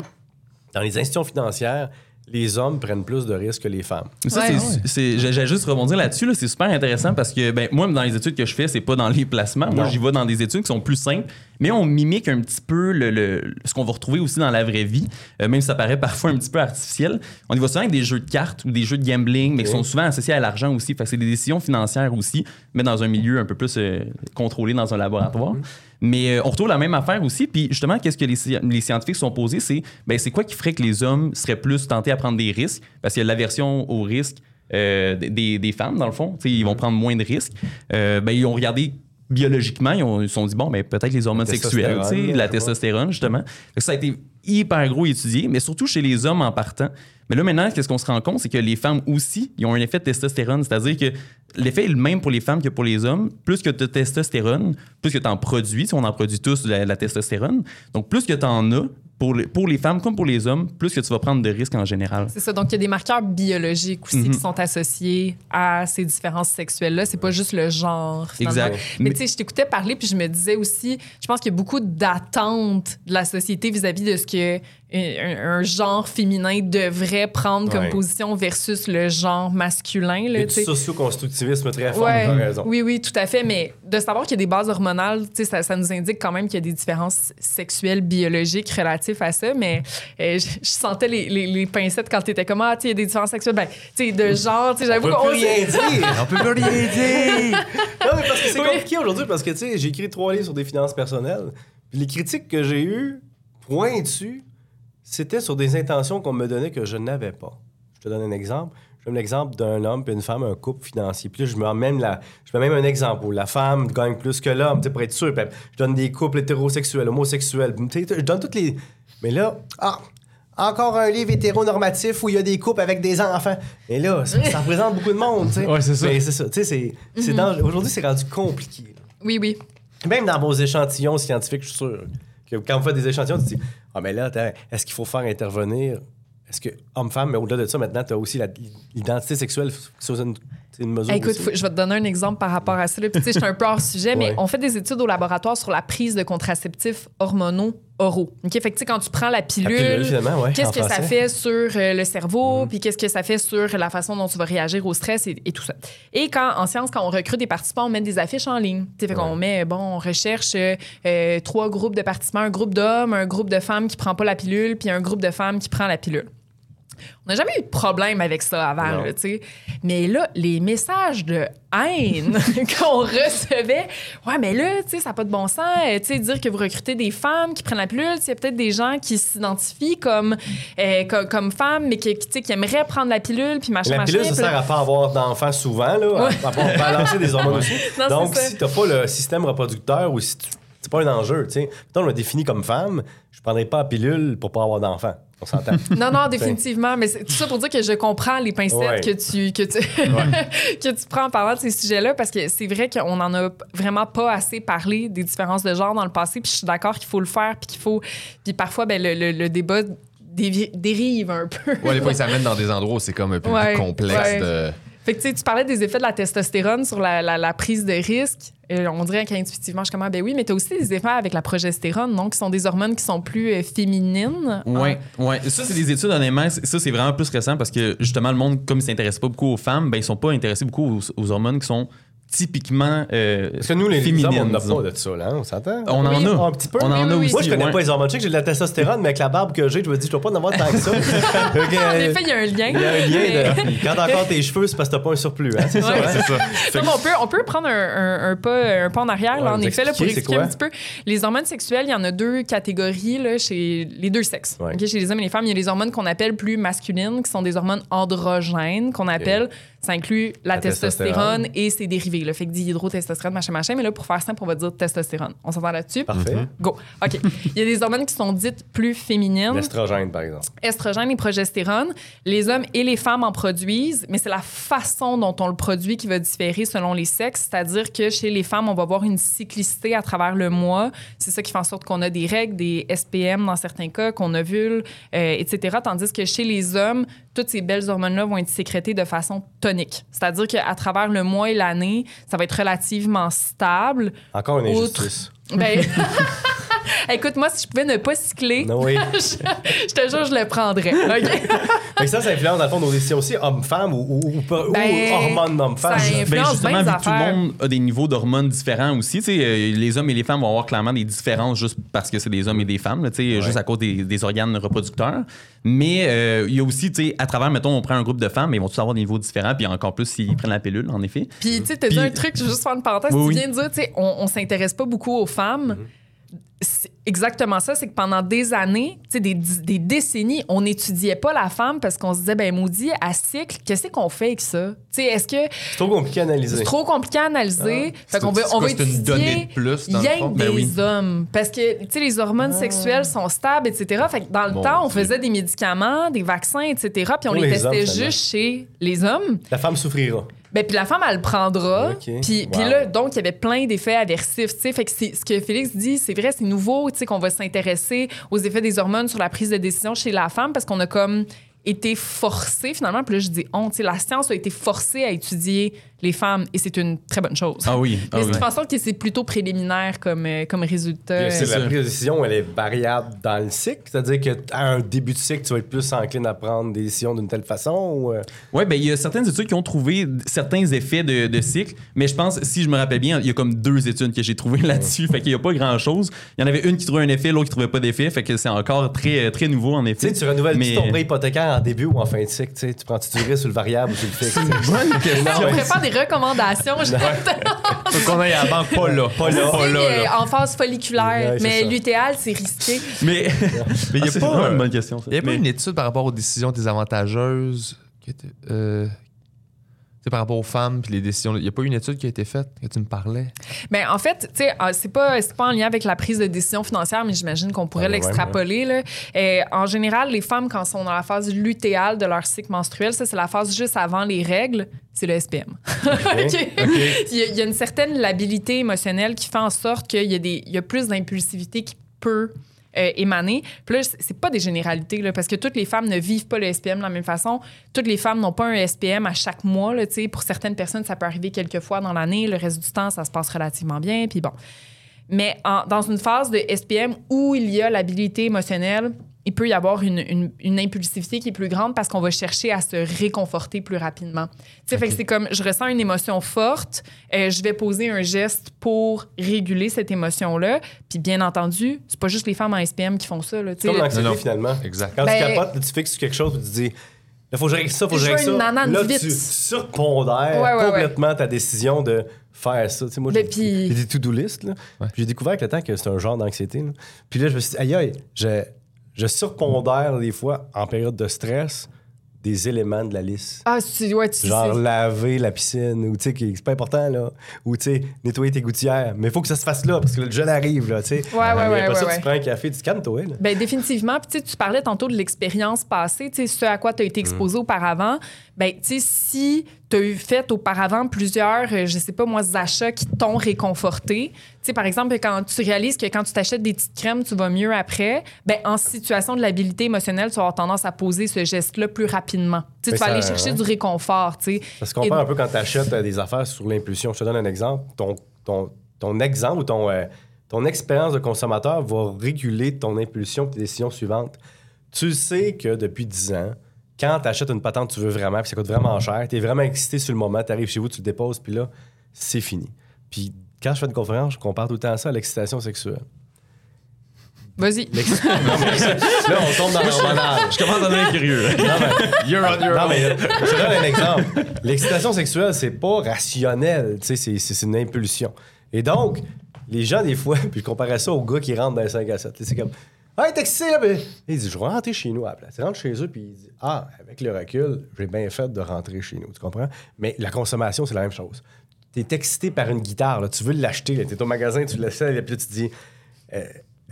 dans les institutions financières, les hommes prennent plus de risques que les femmes. Ça, Ouais. c'est- Ouais. c'est, j'ai j'ai juste rebondir là-dessus. Là, c'est super intéressant parce que ben, moi, dans les études que je fais, c'est pas dans les placements. Moi, Non. j'y vais dans des études qui sont plus simples, mais on mimique un petit peu le, le- ce qu'on va retrouver aussi dans la vraie vie, euh, même si ça paraît parfois un petit peu artificiel. On y va souvent avec des jeux de cartes ou des jeux de gambling, mais qui sont souvent associés à l'argent aussi. Fait que c'est des décisions financières aussi, mais dans un milieu un peu plus euh, contrôlé dans un laboratoire. Mhm. Mais euh, on retrouve la même affaire aussi. Puis justement, qu'est-ce que les, les scientifiques se sont posés, c'est ben, c'est quoi qui ferait que les hommes seraient plus tentés à prendre des risques? Parce qu'il y a l'aversion au risque euh, des, des femmes, dans le fond. Tu sais, ils vont prendre moins de risques. Euh, ben, ils ont regardé biologiquement, ils ont- ils se sont dit, bon, ben, peut-être les hormones sexuelles, la testostérone, justement. Ça a été hyper gros étudié, mais surtout chez les hommes en partant. Mais là, maintenant, qu'est-ce qu'on se rend compte, c'est que les femmes aussi, ils ont un effet de testostérone. C'est-à-dire que l'effet est le même pour les femmes que pour les hommes. Plus que tu as testostérone, plus que tu en produis, si on en produit tous la, la testostérone. Donc, plus que tu en as, pour les, pour les femmes comme pour les hommes, plus que tu vas prendre de risques en général. C'est ça. Donc, il y a des marqueurs biologiques aussi Mhm. qui sont associés à ces différences sexuelles-là. C'est pas juste le genre. finalement. Exact. Mais, Mais- tu sais, je t'écoutais parler, puis je me disais aussi, je pense qu'il y a beaucoup d'attentes de la société vis-à-vis de ce que un, un genre féminin devrait prendre comme Ouais. position versus le genre masculin. Là, a tu du socio-constructivisme très fort, Ouais. raison. Oui, oui, tout à fait. Mais de savoir qu'il y a des bases hormonales, tu sais, ça, ça nous indique quand même qu'il y a des différences sexuelles, biologiques relatives à ça. Mais euh, je, je sentais les, les- les pincettes quand tu étais comme, ah, tu sais, il y a des différences sexuelles. Ben, tu sais, de genre, tu sais, On j'avoue peut qu'on plus rien dire. On peut plus rien dire! Non, mais parce que c'est Oui. compliqué aujourd'hui parce que, tu sais, j'ai écrit trois livres sur des finances personnelles. Puis les critiques que j'ai eues, pointues, c'était sur des intentions qu'on me donnait que je n'avais pas. Je te donne un exemple. Je donne l'exemple d'un homme et une femme, un couple financier. Puis là, je mets même, la, je mets même un exemple où la femme gagne plus que l'homme, tu sais, pour être sûr. Puis je donne des couples hétérosexuels, homosexuels. Je donne toutes les... Mais là, ah, encore un livre hétéronormatif où il y a des couples avec des enfants. Et là, ça, ça représente beaucoup de monde, tu sais. Ouais, c'est ça. Mais c'est ça. Tu sais, c'est, c'est dans- aujourd'hui, c'est rendu compliqué. là. Oui, oui. Même dans vos échantillons scientifiques, je suis sûr quand vous faites des échantillons, tu te dis Ah, mais là, est-ce qu'il faut faire intervenir Parce que homme-femme, mais au-delà de ça, maintenant, tu as aussi l'identité sexuelle sous une, une mesure. Écoute, faut- je vais te donner un exemple par rapport à ça. Puis, je suis un peu hors sujet, mais Ouais. on fait des études au laboratoire sur la prise de contraceptifs hormonaux oraux. OK? Fait que, tu sais, quand tu prends la pilule, ouais, qu'est-ce que ça français. Fait sur euh, le cerveau, puis qu'est-ce que ça fait sur la façon dont tu vas réagir au stress et, et tout ça. Et quand, en sciences, quand on recrute des participants, on met des affiches en ligne. Tu sais, fait qu'on met, bon, on recherche euh, euh, trois groupes de participants, un groupe d'hommes, un groupe de femmes qui prend pas la pilule, puis un groupe de femmes qui prend la pilule. On n'a jamais eu de problème avec ça avant, tu sais. Mais là, les messages de haine qu'on recevait, ouais, mais là, tu sais, ça n'a pas de bon sens. euh, Tu sais, dire que vous recrutez des femmes qui prennent la pilule, il y a peut-être des gens qui s'identifient comme, euh, comme, comme femmes, mais qui, qui, tu sais, qui aimeraient prendre la pilule, puis machin, La machin. pilule, ça là- sert à pas avoir d'enfants souvent, là, à- à, pas balancer des hormones aussi. Non, Donc, si t'as pas le système reproducteur ou si tu- c'est pas un enjeu, tu sais. On m'a défini comme femme, je prendrais pas la pilule pour pas avoir d'enfants. On s'entend. Non, non, définitivement. Mais c'est tout ça pour dire que je comprends les pincettes Ouais. que, tu, que, tu, que tu prends en parlant de ces sujets-là parce que c'est vrai qu'on en a vraiment pas assez parlé des différences de genre dans le passé. Puis je suis d'accord qu'il faut le faire. Puis qu'il faut. Puis parfois, ben, le, le- le débat dévi- dérive un peu. Ouais, des fois, ils s'amènent dans des endroits où c'est comme un peu Ouais, plus complexe ouais. de. Tu parlais des effets de la testostérone sur la, prise de risque. Et on dirait qu'intuitivement, je suis comme, ben oui, mais tu as aussi des effets avec la progestérone, donc qui sont des hormones qui sont plus euh, féminines. Ouais, ouais. Ça, c'est des études, honnêtement. Ça, c'est vraiment plus récent parce que, justement, le monde, comme il s'intéresse pas beaucoup aux femmes, ben, ils sont pas intéressés beaucoup aux hormones qui sont typiquement euh, Parce que nous, les féminines. hommes, on n'a pas de ça, là. On s'entend? On en a. Un petit peu. On en Oui, a oui, aussi. Moi, je connais ouais. pas les hormones. Je sais que j'ai de la testostérone, mais avec la barbe que j'ai, je me dis, je dois pas en avoir tant que ça. En euh, effet, il y a un lien. il y a un lien. De... Quand t'as encore tes cheveux, c'est parce que t'as pas un surplus. Hein? C'est ça, Ouais. hein? C'est ça. Non, mais on, peut, on peut prendre un, un- un pas, un pas en arrière, là, en effet, là, pour expliquer, un petit peu. Les hormones sexuelles, il y en a deux catégories là, chez les deux sexes. Ouais. OK, chez les hommes et les femmes, il y a les hormones qu'on appelle plus masculines, qui sont des hormones androgènes, qu'on appelle. Ça inclut la, La testostérone, testostérone. et ses dérivés, le fait que dihydrotestostérone, machin, machin. Mais là, pour faire simple, on va dire testostérone. On s'entend là-dessus? Parfait. Go. OK. Il y a des hormones qui sont dites plus féminines L'estrogène, par exemple. estrogène et progestérone. Les hommes et les femmes en produisent, mais c'est la façon dont on le produit qui va différer selon les sexes. C'est-à-dire que chez les femmes, on va avoir une cyclicité à travers le mois. C'est ça qui fait en sorte qu'on a des règles, des SPM dans certains cas, qu'on ovule, euh, etc. Tandis que chez les hommes, toutes ces belles hormones-là vont être sécrétées de façon tonique. C'est-à-dire qu'à travers le mois et l'année, ça va être relativement stable. Encore une Outre- injustice. Ben... Écoute, moi, si je pouvais ne pas cycler, Non, oui. je, je te jure, je le prendrais. OK? Fait que ça, ça influence dans le fond nos décisions aussi, homme-femme ou, ou, ou, Ben, hormones influence Ben justement, bien vu que tout le monde a des niveaux d'hormones différents aussi, tu sais, euh, les hommes et les femmes vont avoir clairement des différences juste parce que c'est des hommes et des femmes, là, sais, juste à cause des, des organes reproducteurs. Mais euh, il y a aussi, tu sais, à travers, mettons, on prend un groupe de femmes, mais ils vont tous avoir des niveaux différents, puis encore plus s'ils prennent la pilule, en effet. Puis, tu sais, t'as dit un truc, je vais juste faire une parenthèse. Oui, tu oui. viens de dire, tu sais, on, on s'intéresse pas beaucoup aux femmes. C'est exactement ça, c'est que pendant des années, tu sais, des, des décennies, on n'étudiait pas la femme parce qu'on se disait, ben maudit, à cycle, qu'est-ce qu'on fait avec ça? Tu sais, est-ce que C'est trop compliqué à analyser. c'est trop compliqué à analyser? fait C'est qu'on va, c'est on quoi, va c'est une étudier donnée de plus, dans le rien fond? que Ben des oui. hommes. Parce que, tu sais, les hormones sexuelles sont stables, etc. Fait que dans le Mon temps, on Dieu. faisait des médicaments, des vaccins, etc. Puis on les, les hommes, testait finalement. juste chez les hommes. La femme souffrira. Ben, puis la femme, elle le prendra. Puis, Wow. là, donc, il y avait plein d'effets aversifs. tu sais. Fait que c'est- ce que Félix dit, c'est vrai, c'est nouveau, tu sais, qu'on va s'intéresser aux effets des hormones sur la prise de décision chez la femme parce qu'on a comme été forcé finalement. Puis là, je dis on, tu sais, la science a été forcée à étudier les femmes et c'est une très bonne chose. Ah oui. ah Mais oui. c'est en sorte que c'est plutôt préliminaire comme, euh, comme résultat. C'est c'est la prise de décision, elle est variable dans le cycle. C'est-à-dire qu'à un début de cycle, tu vas être plus enclin à prendre des décisions d'une telle façon. Ou, euh, Oui, ben, il y a certaines études qui ont trouvé certains effets de, de cycle, mais je pense, si je me rappelle bien, il y a comme deux études que j'ai trouvées là-dessus, fait qu'il n'y a pas grand-chose. Il y en avait une qui trouvait un effet, l'autre qui trouvait pas d'effet, fait que c'est encore très, très nouveau en tu effet. sais, tu renouvelles Mais- ton prêt hypothécaire en début ou en fin de cycle. Tu prends-tu du risque sur le variable ou sur le fixe? Bonne question. Recommandations, je Faut qu'on aille à la banque, pas là. Pas là. Pas là, euh, là. en phase folliculaire. Ouais, mais l'utéal, c'est risqué. Mais Mais il Ah, y a pas. euh, une bonne question. ça. Il y a pas une étude par rapport aux décisions désavantageuses euh, par rapport aux femmes puis les décisions. Il n'y a pas une étude qui a été faite que tu me parlais? Ben, en fait, tu sais, euh, c'est pas, c'est pas en lien avec la prise de décision financière, mais j'imagine qu'on pourrait Ah, ouais, l'extrapoler. là. Euh, en général, les femmes, quand elles sont dans la phase lutéale de leur cycle menstruel, ça, c'est la phase juste avant les règles, c'est le SPM. OK? Il, y a, il y a une certaine labilité émotionnelle qui fait en sorte qu'il y, a des- il y a plus d'impulsivité qui peut euh, émaner. Puis là, c'est pas des généralités, parce que toutes les femmes ne vivent pas le SPM de la même façon. Toutes les femmes n'ont pas un SPM à chaque mois. Là, pour certaines personnes, ça peut arriver quelques fois dans l'année. Le reste du temps, ça se passe relativement bien. Puis bon. Mais dans une phase de SPM où il y a l'habilité émotionnelle, il peut y avoir une, une- une impulsivité qui est plus grande parce qu'on va chercher à se réconforter plus rapidement. Tu sais, fait que c'est comme je ressens une émotion forte, euh, je vais poser un geste pour réguler cette émotion-là. Puis bien entendu, c'est pas juste les femmes en SPM qui font ça. Sais. Comme l'anxiété, Non, non. finalement. Exact. Quand Ben- tu capotes, tu fixes sur quelque chose, tu dis, il faut que je règle ça, faut que je Je règle veux ça. nanane là, vite. tu surpondères Ouais, ouais, complètement ta décision de faire ça. Tu sais, moi, Mais j'ai j'ai des to-do list, là. Puis j'ai découvert avec le temps que c'est un genre d'anxiété. là. Puis là, je me suis dit, aïe, aïe, je, je surpondère des fois, en période de stress, des éléments de la liste. Ah, tu, ouais, tu Genre sais. laver la piscine, ou tu sais, c'est pas important, là. Ou tu sais, nettoyer tes gouttières. Mais il faut que ça se fasse là, parce que le jeune arrive, là, tu sais. Ouais, ouais, ouais, après ouais, ça, ouais. tu prends un café, tu te calmes-toi, là. Ben définitivement. Puis tu sais, tu parlais tantôt de l'expérience passée, tu sais, ce à quoi tu as été exposé auparavant. Ben tu sais, si tu as eu fait auparavant plusieurs, euh, je sais pas moi, achats qui t'ont réconforté. Tu sais, par exemple, quand tu réalises que quand tu t'achètes des petites crèmes, tu vas mieux après, ben en situation de l'habilité émotionnelle, tu vas avoir tendance à poser ce geste-là plus rapidement. Tu sais, Mais tu vas aller chercher ouais. du réconfort, tu sais. Ça se compare Et- un peu quand tu achètes des affaires sur l'impulsion. Je te donne un exemple. Ton, ton, ton exemple ou ton, euh, ton expérience de consommateur va réguler ton impulsion et tes décisions suivantes. Tu sais que depuis 10 ans, quand tu achètes une patente que tu veux vraiment, puis ça coûte vraiment cher, tu es vraiment excité sur le moment, tu arrives chez vous, tu le déposes, puis là, c'est fini. Puis quand je fais une conférence, je compare tout le temps ça à l'excitation sexuelle. Vas-y. Là, on tombe dans le banal. Je commence à devenir curieux. Non, mais- You're on your non, mais je te donne un exemple. L'excitation sexuelle, c'est pas rationnel. Tu sais, c'est- c'est c'est une impulsion. Et donc, les gens, des fois, puis je comparais ça aux gars qui rentrent dans les 5 à 7. Tu sais, C'est comme, hey, excité, là? Puis il dit, je vais rentrer chez nous à la place. Il rentre chez eux, puis il dit, ah, avec le recul, j'ai bien fait de rentrer chez nous. Tu comprends? Mais la consommation, c'est la même chose. T'es excité par une guitare, là. tu veux l'acheter, là. t'es au magasin, tu l'essayes, puis là, tu dis, euh,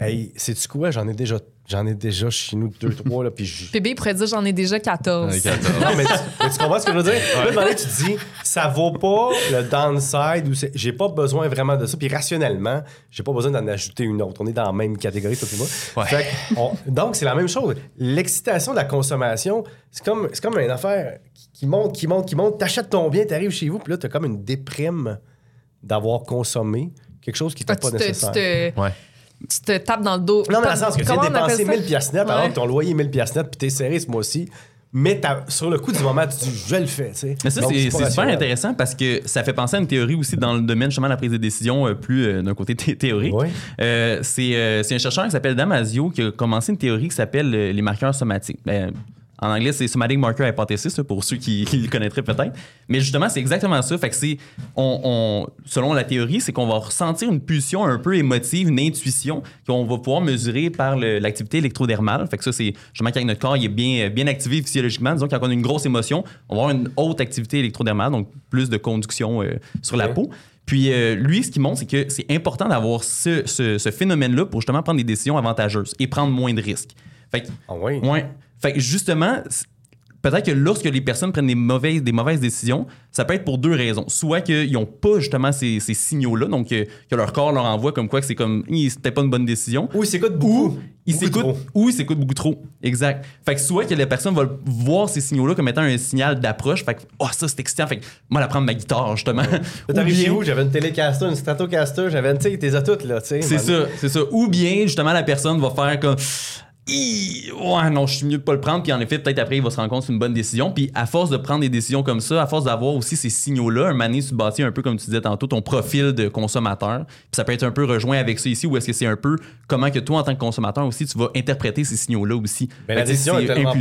hey, sais-tu quoi? J'en ai déjà. J'en ai déjà chez nous deux, trois, là, puis je- PB pourrait dire j'en ai déjà 14. Ouais, 14. non, mais tu, mais tu comprends ce que je veux dire? Là, à un moment donné, tu te dis, ça vaut pas le downside ou c'est- j'ai pas besoin vraiment de ça. Puis rationnellement, j'ai pas besoin d'en ajouter une autre. On est dans la même catégorie, toi et moi. Ouais. Fait on- donc, c'est la même chose. L'excitation de la consommation, c'est comme, c'est comme une affaire qui, monte, qui monte, qui monte. T'achètes ton bien, t'arrives chez vous, puis là, t'as comme une déprime d'avoir consommé quelque chose qui Ah, n'était tu, pas te, tu, nécessaire. te, Ouais. Tu te tapes dans le dos. Non, mais dans le sens que tu dépenser ça? 1000 piastres net, alors que ton loyer est 1000 piastres net, puis t'es serré ce mois-ci. Mais t'as- sur le coup du moment, tu dis, je le fais, tu sais. Mais ça, c'est super intéressant parce que ça fait penser à une théorie aussi dans le domaine justement de la prise de décision euh, plus euh, d'un côté thé- théorique. Oui. Euh, c'est euh, c'est un chercheur qui s'appelle Damasio qui a commencé une théorie qui s'appelle euh, les marqueurs somatiques. Ben, en anglais, c'est Somatic Marker Hypothesis, pour ceux qui, qui le connaîtraient peut-être. Mais justement, c'est exactement ça. Fait que c'est, on, on- selon la théorie, c'est qu'on va ressentir une pulsion un peu émotive, une intuition qu'on va pouvoir mesurer par l'activité électrodermale. Fait que ça, c'est justement quand notre corps il est bien, bien activé physiologiquement. Disons, quand on a une grosse émotion, on va avoir une haute activité électrodermale, donc plus de conduction euh, sur la peau. Puis euh, lui, ce qu'il montre, c'est que c'est important d'avoir ce, ce- ce phénomène-là pour justement prendre des décisions avantageuses et prendre moins de risques. Fait que Ah oui. Ouais. Fait que justement, peut-être que lorsque les personnes prennent des mauvaises, des mauvaises décisions, ça peut être pour deux raisons. Soit qu'ils n'ont pas justement ces, ces signaux-là, donc que leur corps leur envoie comme quoi que c'est comme, c'était pas une bonne décision. Ou il s'écoute beaucoup. Ils Beaucoup s'écoutent ou ils s'écoutent beaucoup trop. Exact. Fait que soit que la personne va voir ces signaux-là comme étant un signal d'approche. Fait que, oh, ça, c'est excitant. Fait que, moi, elle prendre ma guitare, justement. Là, Ou T'arrives bien- vous, j'avais une Telecaster, une Stratocaster, j'avais une, tu sais, t'es à toutes, là, tu sais. C'est ça, c'est ça. Ou bien, justement, la personne va faire comme. Ouais, non, je suis mieux de pas le prendre. Puis en effet, peut-être après, il va se rendre compte que c'est une bonne décision. Puis à force de prendre des décisions comme ça, à force d'avoir aussi ces signaux-là, un mané, tu bâtis un peu, comme tu disais tantôt, ton profil de consommateur. Puis ça peut être un peu rejoint avec ça ici, ou est-ce que c'est un peu comment que toi, en tant que consommateur aussi, tu vas interpréter ces signaux-là aussi? Mais la tu sais, décision est c'est tellement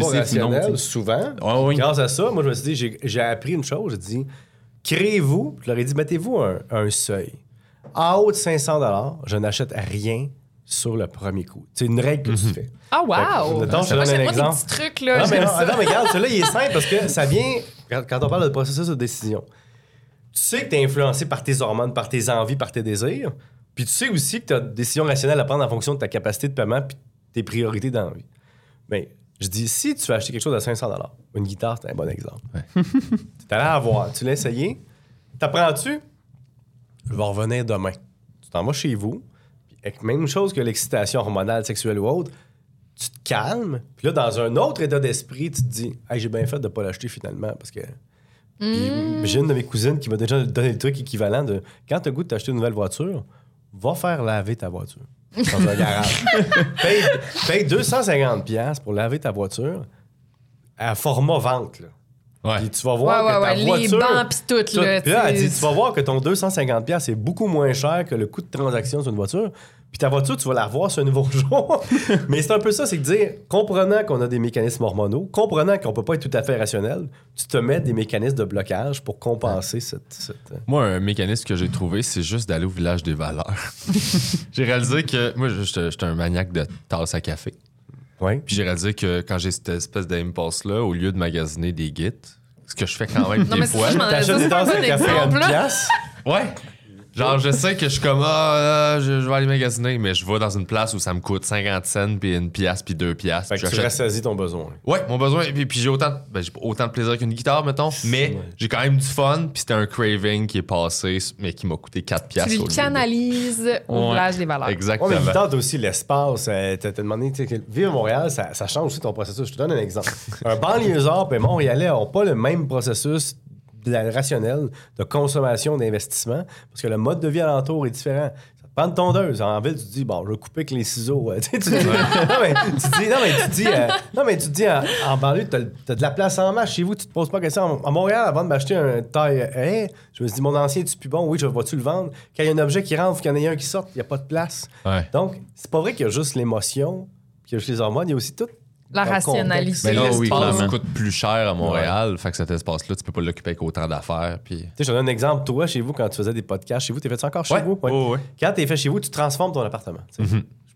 pas non, souvent. Oui. Grâce à ça, moi, je me suis dit, j'ai- j'ai appris une chose. J'ai dit, créez-vous, je leur ai dit, mettez-vous un, un seuil. En haut de 500 je n'achète rien sur le premier coup. C'est une règle que tu fais. Ah, wow! Que, mettons, je te donne un des exemple. trucs, là. Non, mais, non, mais regarde, celui-là, il est simple parce que ça vient, quand, on parle de processus de décision, tu sais que tu es influencé par tes hormones, par tes envies, par tes désirs, puis tu sais aussi que tu as des décisions rationnelles à prendre en fonction de ta capacité de paiement puis tes priorités d'envie. Mais je dis, si tu veux acheter quelque chose à 500 une guitare, c'est un bon exemple. tu es allé la voir, tu l'as essayé, t'apprends-tu? Je vais revenir demain. Tu t'en vas chez vous, même chose que l'excitation hormonale, sexuelle ou autre, tu te calmes, puis là, dans un autre état d'esprit, tu te dis, hey, j'ai bien fait de ne pas l'acheter finalement, parce que. J'ai une de mes cousines qui m'a déjà donné le truc équivalent de quand tu as goût de t'acheter une nouvelle voiture, va faire laver ta voiture dans un garage. paye, paye 250$ piastres pour laver ta voiture à format vente. Là. Ouais. Puis tu vas Ouais, voir ouais, que ta ouais. Les voiture... bancs pis tout, tout- là. Puis là, elle dit, tu vas voir que ton 250$ piastres, c'est beaucoup moins cher que le coût de transaction sur une voiture. Puis ta voiture, tu vas la revoir sur un nouveau jour. Mais c'est un peu ça, c'est que dire, comprenant qu'on a des mécanismes hormonaux, comprenant qu'on peut pas être tout à fait rationnel, tu te mets des mécanismes de blocage pour compenser cette... cette- euh, Moi, un mécanisme que j'ai trouvé, c'est juste d'aller au village des valeurs. j'ai réalisé que moi, j'étais j'étais un maniaque de tasse à café. Ouais. Puis j'ai réalisé que quand j'ai cette espèce d'impulse-là, au lieu de magasiner des gits, ce que je fais quand même Non, des mais c'est fois. ça, je m'en T'achètes des tasses un à café à une pièce? Ouais. Genre, je sais que je suis comme, ah, euh, je, je vais aller magasiner, mais je vais dans une place où ça me coûte 50 cents, puis une pièce, puis deux pièces. Fait que tu rassasies ton besoin. Ouais, mon besoin. Puis, puis j'ai autant, ben, j'ai autant de plaisir qu'une guitare, mettons, mais j'ai quand même du fun, puis c'était un craving qui est passé, mais qui m'a coûté 4 pièces Tu canalises au Ouais. village des valeurs. Ouais, Exactement. mais guitare, t'as aussi l'espace. Euh, t'as demandé, tu sais, que vivre à Montréal, ça, ça change aussi ton processus. Je te donne un exemple. un banlieusard et Montréalais n'ont pas le même processus de la- rationnel de consommation, d'investissement, parce que le mode de vie alentour est différent. Ça te prend une tondeuse. En ville, tu te dis, bon, je vais couper avec les ciseaux. Tu tu dis, non, mais tu te dis, non, mais tu te dis, euh, non, mais tu te dis en, en banlieue, tu as, de la place en masse chez vous, tu te poses pas la question. À Montréal, avant de m'acheter un taille haie, je me suis dit, mon ancien est plus bon? Oui, je vais-tu le vendre? Quand il y a un objet qui rentre, il y en a un qui sort, il n'y a pas de place. Ouais. Donc, c'est pas vrai qu'il y a juste l'émotion, qu'il y a juste les hormones, il y a aussi tout. La rationalité. Mais Ah oui, l'espace coûte plus cher à Montréal, fait que cet espace-là, tu peux pas l'occuper avec autant d'affaires. Puis... Tu sais, je te donne un exemple. Toi, chez vous, quand tu faisais des podcasts, chez vous, t'es fait ça encore chez Ouais. vous? Ouais, ouais. Quand t'es fait chez vous, tu transformes ton appartement. sais.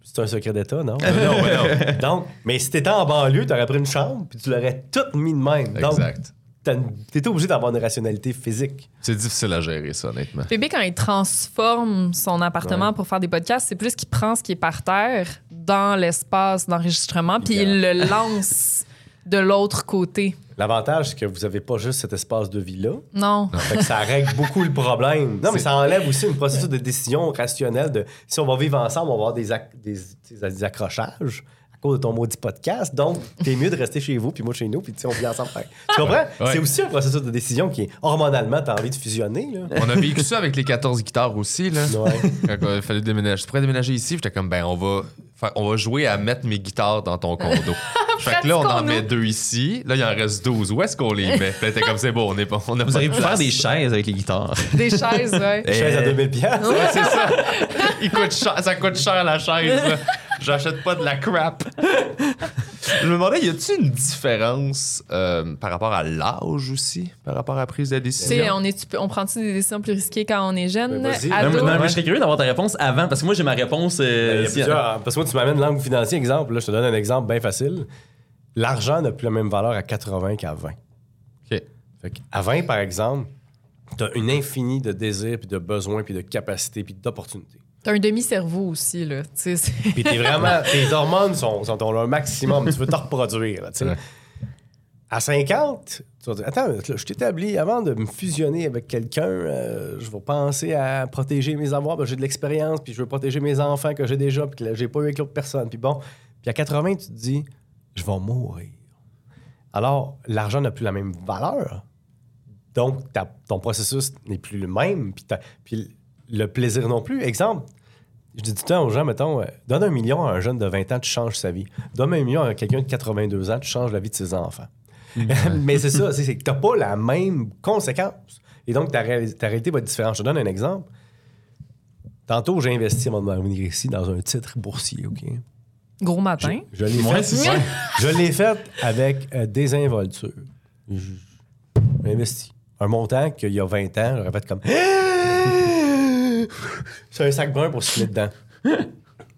C'est un secret d'État, non? non, ouais, non. Donc, mais si t'étais en banlieue, t'aurais pris une chambre, puis tu l'aurais toute mis de même. Donc, Exact. une- t'étais obligé d'avoir une rationalité physique. C'est difficile à gérer, ça, honnêtement. Bébé, quand il transforme son appartement pour faire des podcasts, c'est plus qu'il prend ce qui est par terre dans l'espace d'enregistrement, puis il le lance de l'autre côté. L'avantage, c'est que vous avez pas juste cet espace de vie-là. Non. Fait que ça règle beaucoup le problème. Non, mais ça enlève aussi une processus de décision rationnelle de si on va vivre ensemble, on va avoir des, ac- des, accrochages cause de ton maudit podcast. Donc, t'es mieux de rester chez vous, puis moi chez nous, puis tu sais, on vit ensemble. Fait- Tu comprends? Ouais. C'est aussi un processus de décision qui est hormonalement, t'as envie de fusionner. Là. On a vécu ça avec les 14 guitares aussi, là. Ouais. Quand il fallait déménager. Tu pourrais déménager ici, j'étais comme, ben, on va, faire- on va jouer à mettre mes guitares dans ton condo. fait que là, on en met deux ici. Là, il en reste 12. Où est-ce qu'on les met? T'es comme, c'est bon, on est pas. On a Vous auriez pu faire des chaises avec les guitares. Des chaises, ouais. Eh, Chaise à 2000 piastres. Ouais, c'est ça. Il coûte cher- ça coûte cher la chaise. J'achète pas de la crap. Je me demandais, y a-t-il une différence euh, par rapport à l'âge aussi, par rapport à la prise de décision? on, est, on prend-tu des décisions plus risquées quand on est jeune? Ben, ado? Non, mais- non, mais je serais curieux d'avoir ta réponse avant, parce que moi, j'ai ma réponse. Ben, euh, a si- plusieurs- parce que moi, tu m'amènes langue financier, exemple. Là, je te donne un exemple bien facile. L'argent n'a plus la même valeur à 80 qu'à 20. OK. Fait à 20, par exemple, tu as une infinie de désirs, puis de besoins, puis de capacités, puis d'opportunités. T'as un demi-cerveau aussi, là. Tu sais, c'est- Puis t'es vraiment, tes hormones sont, sont à leur maximum. tu veux te reproduire. là, tu sais. Ouais. À 50, tu vas dire Attends, là, je t'établis avant de me fusionner avec quelqu'un, euh, je vais penser à protéger mes avoirs. Ben, j'ai de l'expérience, puis je veux protéger mes enfants que j'ai déjà, puis que là, j'ai pas eu avec l'autre personne. Puis bon, puis à 80, tu te dis Je vais mourir. Alors, l'argent n'a plus la même valeur. Donc, ton processus n'est plus le même, puis le plaisir non plus. Exemple, je dis tout le temps aux gens, mettons, euh, donne un million à un jeune de 20 ans, tu changes sa vie. Donne un million à quelqu'un de 82 ans, tu changes la vie de ses enfants. Mais c'est ça, c'est que tu n'as pas la même conséquence. Et donc, ta, réali- ta réalité va être différente. Je te donne un exemple. Tantôt, j'ai investi avant de venir ici dans un titre boursier, OK? Gros matin. Je l'ai Ouais, fait, fait avec euh, désinvolture. J'ai investi. Un montant qu'il y a 20 ans, j'aurais fait comme. C'est un sac brun pour se filer dedans.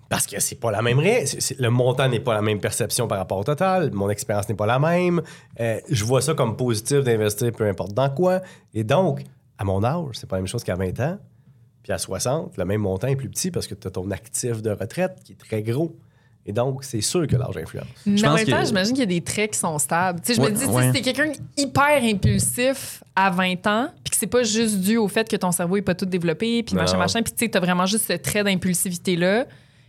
Parce que c'est pas la même c'est- Le montant n'est pas la même perception par rapport au total. Mon expérience n'est pas la même. Euh, je vois ça comme positif d'investir peu importe dans quoi. Et donc, à mon âge, c'est pas la même chose qu'à 20 ans. Puis à 60, le même montant est plus petit parce que tu as ton actif de retraite qui est très gros. Et donc, c'est sûr que l'âge influence. Mais Je en même temps, que- j'imagine qu'il y a des traits qui sont stables. Tu sais, je Ouais, me dis, tu sais, ouais. si t'es quelqu'un hyper impulsif à 20 ans, puis que c'est pas juste dû au fait que ton cerveau est pas tout développé, puis machin, machin, puis tu sais, t'as vraiment juste ce trait d'impulsivité-là,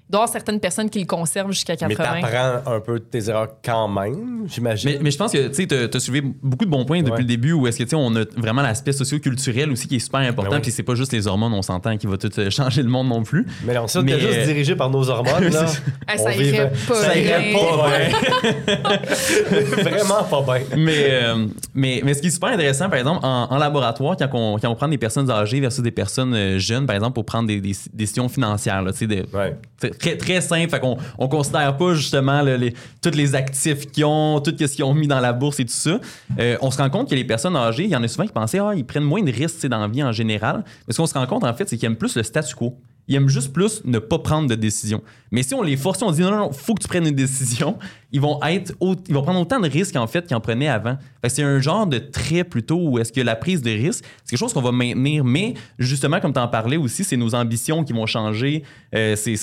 il doit y avoir certaines personnes qui le conservent jusqu'à Mais 80. t'apprends un peu de tes erreurs quand même, j'imagine. Mais, mais je pense que tu as soulevé beaucoup de bons points depuis Ouais. le début où est-ce que on a vraiment l'aspect socio-culturel aussi qui est super important. Ben oui. Puis c'est pas juste les hormones, on s'entend, qui va tout euh, changer le monde non plus. Mais non, ça, Mais, t'es juste euh, dirigé par nos hormones, là. Ah, on ça irait pas ça irait pas bien. Vraiment pas bien. mais, euh, mais, mais ce qui est super intéressant, par exemple, en, en laboratoire, quand on, quand on prend des personnes âgées versus des personnes jeunes, par exemple, pour prendre des, des décisions financières, là, tu sais, de- Ouais. Très, très simple. Fait qu'on on considère pas justement là, les, tous les actifs qu'ils ont, tout ce qu'ils ont mis dans la bourse et tout ça. Euh, on se rend compte que les personnes âgées, il y en a souvent qui pensaient ah, ils prennent moins de risques dans la vie en général. Mais ce qu'on se rend compte, en fait, c'est qu'ils aiment plus le statu quo. Ils aiment juste plus ne pas prendre de décision. Mais si on les force, on dit non, non, non, faut que tu prennes une décision, ils vont prendre autant de risques en fait qu'ils en prenaient avant. C'est un genre de trait plutôt où est-ce que la prise de risque, c'est quelque chose qu'on va maintenir. Mais justement, comme tu en parlais aussi, c'est nos ambitions qui vont changer. Euh, c'est,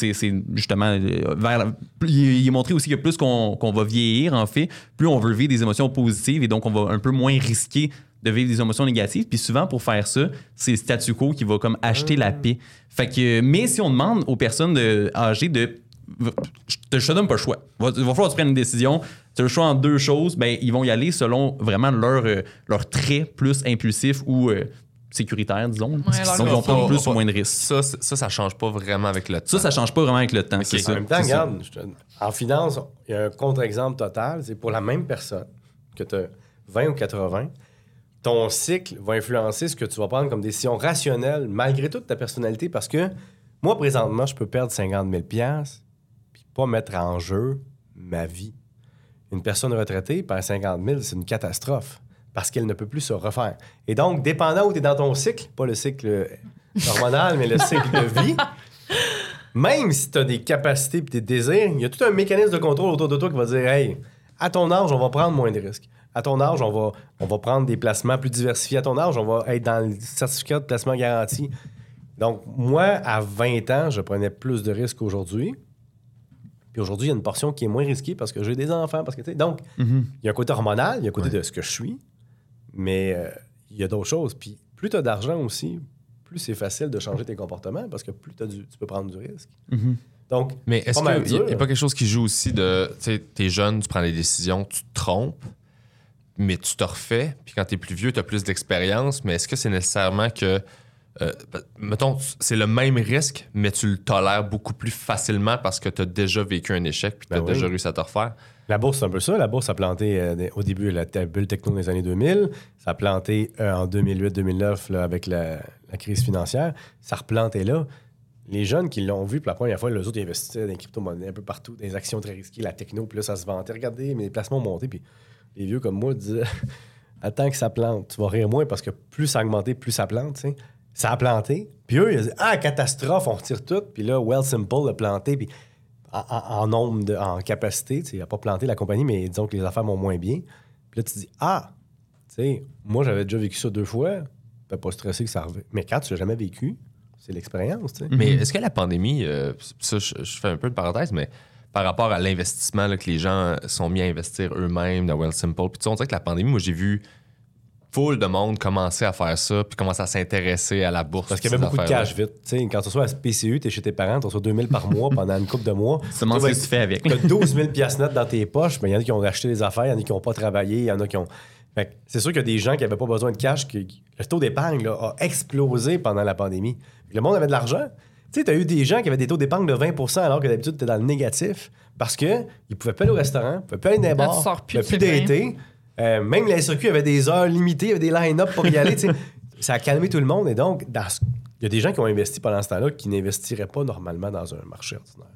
justement euh, vers la- il est montré aussi que plus qu'on, qu'on va vieillir, en fait, plus on veut vivre des émotions positives et donc on va un peu moins risquer de vivre des émotions négatives. Puis souvent, pour faire ça, c'est le statu quo qui va comme acheter la paix. Fait que, mais si on demande aux personnes de- âgées de. Je te, je te donne pas le choix. Il va, falloir que tu prennes une décision. Tu as le choix en deux choses. Ben, ils vont y aller selon vraiment leur, euh, leur trait plus impulsif ou euh, sécuritaire, disons. Donc, ils vont prendre plus ou moins de risques. Ça, ça, ça change pas vraiment avec le temps. Ça, ça change pas vraiment avec le temps. ça. En même temps, regarde, te- en finance, il y a un contre-exemple total. C'est pour la même personne que tu as 20 ou 80, ton cycle va influencer ce que tu vas prendre comme décision rationnelle malgré toute ta personnalité parce que moi, présentement, je peux perdre 50 000 puis pas mettre en jeu ma vie. Une personne retraitée perd 50 000 c'est une catastrophe parce qu'elle ne peut plus se refaire. Et donc, dépendant où tu es dans ton cycle, pas le cycle hormonal, mais le cycle de vie, même si tu as des capacités et des désirs, il y a tout un mécanisme de contrôle autour de toi qui va dire Hey, à ton âge, on va prendre moins de risques. À ton âge, on va, on va prendre des placements plus diversifiés. À ton âge, on va être dans le certificat de placement garanti. Donc, moi, à 20 ans, je prenais plus de risques qu'aujourd'hui. Puis aujourd'hui, il y a une portion qui est moins risquée parce que j'ai des enfants. Parce que, donc, Mhm. il y a un côté hormonal, il y a un côté de ce que je suis, mais euh, il y a d'autres choses. Puis plus tu as d'argent aussi, plus c'est facile de changer tes comportements parce que plus du- tu peux prendre du risque. Mhm. Donc, Mais est-ce qu'il n'y a, dur. pas quelque chose qui joue aussi de. Tu t'es jeune, tu prends des décisions, tu te trompes, mais tu te refais. Puis quand t'es plus vieux, tu as plus d'expérience. Mais est-ce que c'est nécessairement que. euh, mettons, c'est le même risque, mais tu le tolères beaucoup plus facilement parce que tu as déjà vécu un échec puis tu as Ben oui. déjà réussi à te refaire? la bourse, c'est un peu ça. La bourse a planté euh, au début la bulle techno des années 2000. Ça a planté euh, en 2008-2009 là, avec la, la crise financière. Ça replantait là. Les jeunes qui l'ont vu pour la première fois, les autres ils investissaient dans les crypto-monnaies un peu partout, des actions très risquées, la techno, puis là, ça se vantait. Regardez, mes placements ont monté, puis les vieux comme moi disaient Attends que ça plante, tu vas rire moins parce que plus ça a augmenté, plus ça plante, tu sais. Ça a planté, puis eux, ils disaient Ah, catastrophe, on retire tout, puis là, Well Simple a planté, puis en, nombre, de, en capacité, tu sais, il n'a pas planté la compagnie, mais disons que les affaires vont moins bien. Puis là, tu te dis Ah, tu sais, moi, j'avais déjà vécu ça deux fois, t'as pas stressé que ça revienne. Mais quand tu l'as jamais vécu, c'est l'expérience, tu sais. Mais est-ce que la pandémie, euh, ça, je, je fais un peu de parenthèse, mais par rapport à l'investissement que les gens sont mis à investir eux-mêmes dans Wealth Simple, puis tu sais, on dirait que la pandémie, moi, j'ai vu full de monde commencer à faire ça, puis commencer à s'intéresser à la bourse. Parce qu'il y avait beaucoup de cash vite. Tu sais, quand tu reçois à PCU, tu es chez tes parents, tu reçois 2000 par mois pendant une couple de mois. Demandes ce que tu fais avec. Tu as 12 000 piastres nettes dans tes poches, mais il y en a qui ont acheté des affaires, il y en a qui n'ont pas travaillé, il y en a qui ont. Fait que c'est sûr qu'il y a des gens qui n'avaient pas besoin de cash. qui- Le taux d'épargne a explosé pendant la pandémie. Puis le monde avait de l'argent. Tu sais, tu as eu des gens qui avaient des taux d'épargne de 20% alors que d'habitude, tu étais dans le négatif parce qu'ils ne pouvaient pas aller au restaurant, ils ne pouvaient pas aller dans les Là, bars, plus, ils pouvaient tu sais dater. Euh, même la SAQ avait des heures limitées, il y avait des line-up pour y aller. tu sais. ça a calmé tout le monde. Et donc, ce- il y a des gens qui ont investi pendant ce temps-là qui n'investiraient pas normalement dans un marché ordinaire.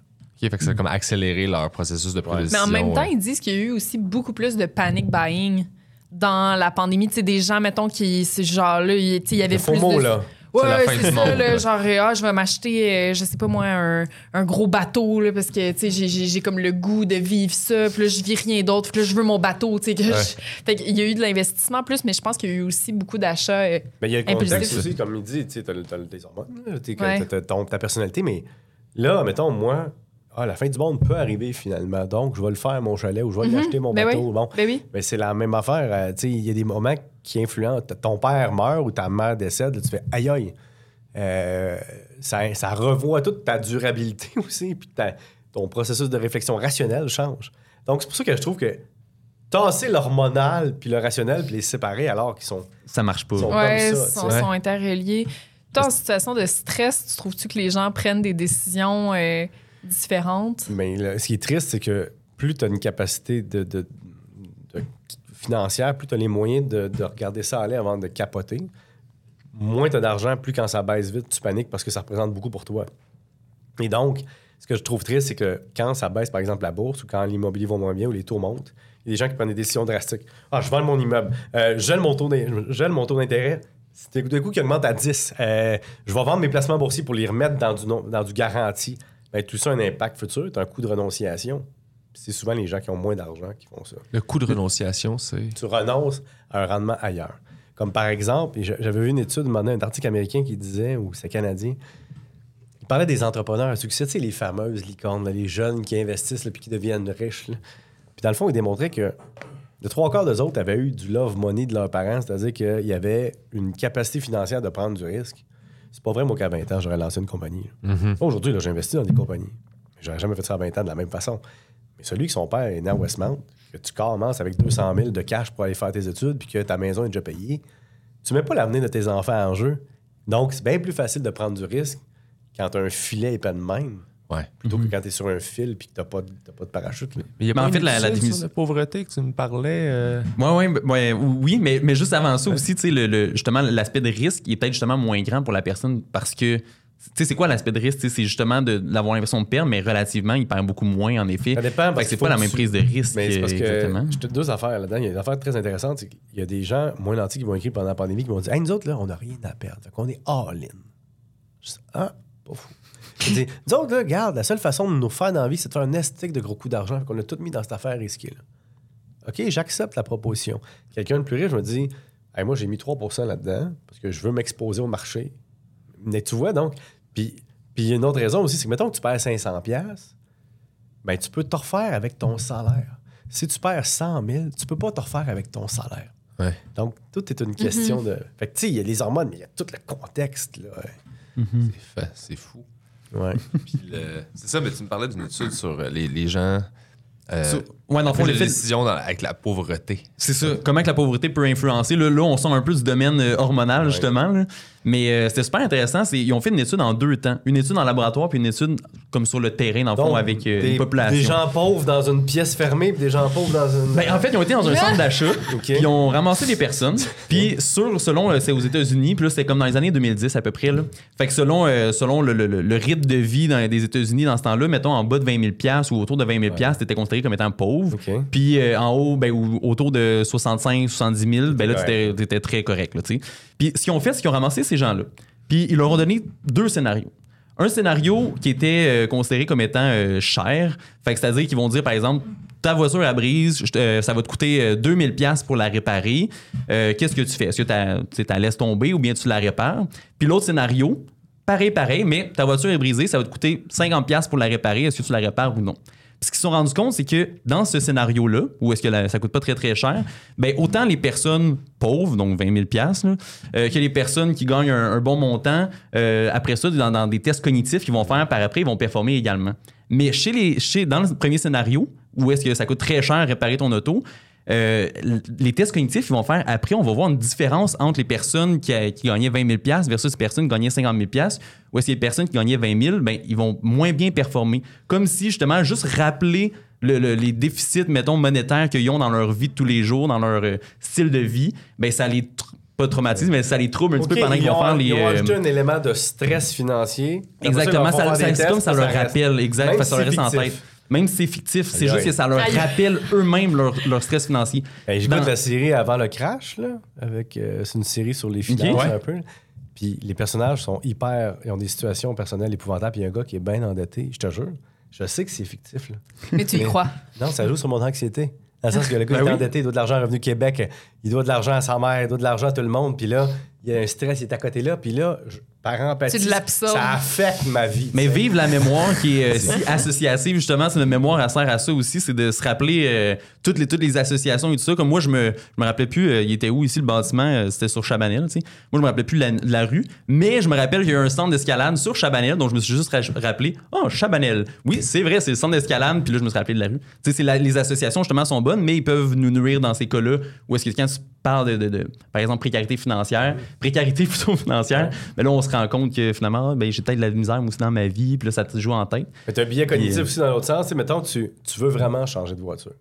Ok, fait que ça a comme accéléré leur processus de prise de Mais en même temps, ouais. ils disent qu'il y a eu aussi beaucoup plus de panic buying dans la pandémie. Tu sais, des gens, mettons, qui, ce genre-là, il tu sais, il y avait Le plus FOMO, de... là. Ouais, C'est ouais, ça, là, genre, ah, je vais m'acheter, euh, je sais pas moi, un, un gros bateau, là, parce que, tu sais, j'ai- comme le goût de vivre ça, puis là, je vis rien d'autre, puis là, je veux mon bateau, tu sais. que je- Fait qu'il y a eu de l'investissement plus, mais je pense qu'il y a eu aussi beaucoup d'achats. euh, Mais il y a le contexte Impulsif. aussi, comme il dit, tu sais, t'as, hormones, Ouais. t'as- ta personnalité, mais là, mettons, moi, ah, la fin du monde peut arriver finalement. Donc, je vais le faire, mon chalet, ou je vais Mhm. l'acheter, mon Ben bateau. oui. Bon, Ben oui. mais c'est la même affaire. euh, tu sais, il y a des moments qui influencent. Ton père meurt ou ta mère décède, là, tu fais aïe aïe. Euh, ça, ça revoit toute ta durabilité aussi, puis ta- ton processus de réflexion rationnelle change. Donc, c'est pour ça que je trouve que tasser l'hormonal puis le rationnel puis les séparer alors qu'ils sont. Ça marche pas. Sont- Ouais, comme ça, sont interreliés. Toi, en situation de stress, tu trouves-tu que les gens prennent des décisions euh, Mais ce qui est triste, c'est que plus tu as une capacité de, financière, plus tu as les moyens de, de regarder ça aller avant de capoter, moins tu as d'argent, plus quand ça baisse vite, tu paniques parce que ça représente beaucoup pour toi. Et donc, ce que je trouve triste, c'est que quand ça baisse, par exemple, la bourse ou quand l'immobilier va moins bien ou les taux montent, il y a des gens qui prennent des décisions drastiques. Ah, je vends mon immeuble, euh, je gèle mon taux d'in- je gèle mon taux d'intérêt. C'est d'un coup qui augmente à 10. Euh, je vais vendre mes placements boursiers pour les remettre dans du, dans du garanti. Ben, tout ça a un impact futur, tu un coût de renonciation. C'est souvent les gens qui ont moins d'argent qui font ça. Le coût de renonciation, c'est? Tu renonces à un rendement ailleurs. Comme par exemple, j'avais vu une étude, un article américain qui disait, ou c'est canadien, il parlait des entrepreneurs à succès, tu sais, les fameuses licornes, là, les jeunes qui investissent et qui deviennent riches. là. Puis dans le fond, il démontrait que de trois quarts d'eux autres avaient eu du love money de leurs parents, c'est-à-dire qu'il y avait une capacité financière de prendre du risque. C'est pas vrai, moi, qu'à 20 ans, j'aurais lancé une compagnie. Mhm. Aujourd'hui, là, j'ai investi dans des compagnies. J'aurais jamais fait ça à 20 ans de la même façon. Mais celui que son père est né à Westmount, que tu commences avec 200 000 de cash pour aller faire tes études, puis que ta maison est déjà payée, tu mets pas l'avenir de tes enfants en jeu. Donc, c'est bien plus facile de prendre du risque quand as un filet épais de même, Ouais. plutôt que quand tu es sur un fil puis que tu n'as pas, de- t'as pas de parachute. là. Mais il y a Mais pas en fait, la- la pauvreté que tu me parlais. euh, Ouais, ouais, ouais, oui, mais, mais juste avant ça aussi, tu sais, le, le- justement, l'aspect de risque il est peut-être justement moins grand pour la personne parce que, tu sais, c'est quoi l'aspect de risque? C'est justement de- d'avoir l'impression de perdre, mais relativement, il perd beaucoup moins, en effet. Ça dépend, Fait parce que c'est pas la même tu- prise de risque. Mais c'est parce que exactement. je te deux affaires là-dedans. Il y a une affaire très intéressante, c'est qu'il y a des gens moins nantis qui vont écrire pendant la pandémie qui vont dire Hey, nous autres, là, on n'a rien à perdre. Fait qu'on est all-in. Je dis, ah, pas fou. Nous autres, là, regarde, la seule façon de nous faire dans la vie, c'est de faire un estique de gros coups d'argent. Qu'on a tout mis dans cette affaire risquée. là. OK, j'accepte la proposition. Quelqu'un de plus riche me dit Hey, moi, j'ai mis 3% là-dedans parce que je veux m'exposer au marché. Mais tu vois, donc, puis puis il y a une autre raison aussi, c'est que mettons que tu perds 500$, piastres, ben, tu peux te refaire avec ton salaire. Si tu perds 100 000, tu peux pas te refaire avec ton salaire. Ouais. Donc, tout est une question de. Fait que, tu sais, il y a les hormones, mais il y a tout le contexte. Là. C'est fa- C'est fou. Ouais. C'est ça, mais tu me parlais d'une étude sur euh, les, les gens. Euh, So- ouais, dans le fond, font le des fait- décisions dans- avec la pauvreté. C'est ça. Comment que la pauvreté peut influencer? Là, là on sort un peu du domaine euh, hormonal, Ouais. justement. là. Mais euh, c'était super intéressant. C'est- Ils ont fait une étude en deux temps. Une étude en laboratoire, puis une étude comme sur le terrain, dans le fond, avec euh, des, une population. Des gens pauvres dans une pièce fermée, puis des gens pauvres dans une. Ben, en fait, ils ont été dans un centre d'achat, puis ils ont ramassé des personnes, puis sur, selon, euh, c'est aux États-Unis, puis là, c'était comme dans les années 2010 à peu près, là. Fait que selon, euh, selon le, le- le- le rythme de vie dans, des États-Unis dans ce temps-là, mettons en bas de 20 000 piastres ou autour de 20 000 piastres, t'étais considéré comme étant pauvre. Puis euh, en haut, ben, ou autour de 65, 70 000, ben là, Ouais. t'étais t'étais très correct, là, tu sais. Puis ce qu'ils ont fait, c'est qu'ils ont ramassé ces gens-là. Puis ils leur ont donné deux scénarios. Un scénario qui était euh, considéré comme étant euh, cher. Fait que c'est-à-dire qu'ils vont dire, par exemple, ta voiture à brise, euh, ça va te coûter euh, 2000 pièces pour la réparer. Qu'est-ce que tu fais? Est-ce que tu la laisses tomber ou bien tu la répares? Puis l'autre scénario, pareil, pareil, mais ta voiture est brisée, ça va te coûter 50 pièces pour la réparer. Est-ce que tu la répares ou non? Ce qu'ils se sont rendus compte, c'est que dans ce scénario-là, où est-ce que la- ça coûte pas très très cher, ben autant les personnes pauvres, donc 20 000 piastres, là, euh, que les personnes qui gagnent un, bon montant, euh, après ça, dans, des tests cognitifs qu'ils vont faire par après, ils vont performer également. Mais chez les, chez, dans le premier scénario, où est-ce que ça coûte très cher réparer ton auto, euh, les tests cognitifs, ils vont faire après, on va voir une différence entre les personnes qui, qui gagnaient 20 000 versus les personnes qui gagnaient 50 000 ou est-ce que les personnes qui gagnaient 20 000, ben, ils vont moins bien performer. Comme si, justement, juste rappeler le- le- les déficits, mettons, monétaires qu'ils ont dans leur vie de tous les jours, dans leur euh, style de vie, ben, ça les... tr- pas traumatise, mais ça les trouble un petit peu pendant qu'ils ils vont ont, faire les... ils ont euh, ajouté un élément de stress financier. Exactement, ça, ça, comme ça leur rappelle, exact, ça leur reste en tête. Même si c'est fictif, c'est juste que ça leur rappelle eux-mêmes leur, leur stress financier. Ben, J'écoute Dans- la série avant le crash, là, avec euh, c'est une série sur les finances un peu. Puis les personnages sont hyper, ils ont des situations personnelles épouvantables. Puis il y a un gars qui est bien endetté, je te jure. Je sais que c'est fictif. Là. Mais tu y Mais- crois. Non, ça joue sur mon anxiété. Dans le sens que le gars Ben il est oui. endetté, il doit de l'argent à Revenu Québec, il doit de l'argent à sa mère, il doit de l'argent à tout le monde. Puis là, il y a un stress, il est à côté là. Puis là, je- par empathie, Tu l'absorbes. ça affecte ma vie. Mais vive la mémoire qui est euh, si associative, justement, c'est une mémoire, elle sert à ça aussi, c'est de se rappeler euh, toutes, les, toutes les associations et tout ça. Comme moi, je me, je me rappelais plus, euh, il était où ici le bâtiment, euh, c'était sur Chabanel, tu sais. Moi, je me rappelais plus la, la rue, mais je me rappelle qu'il y a un centre d'escalade sur Chabanel, donc je me suis juste ra- rappelé, oh, Chabanel. Oui, c'est vrai, c'est le centre d'escalade, puis là, je me suis rappelé de la rue. Tu sais, les associations, justement, sont bonnes, mais ils peuvent nous nourrir dans ces cas-là où est-ce que quand tu parles de, de- de, par exemple, précarité financière, précarité plutôt financière, mais là, on se rend compte que finalement, ah, ben, j'ai peut-être de la misère aussi dans ma vie, puis là, ça te joue en tête. Mais t'as un billet cognitif euh, aussi dans l'autre sens. Mettons, tu, tu veux vraiment changer de voiture.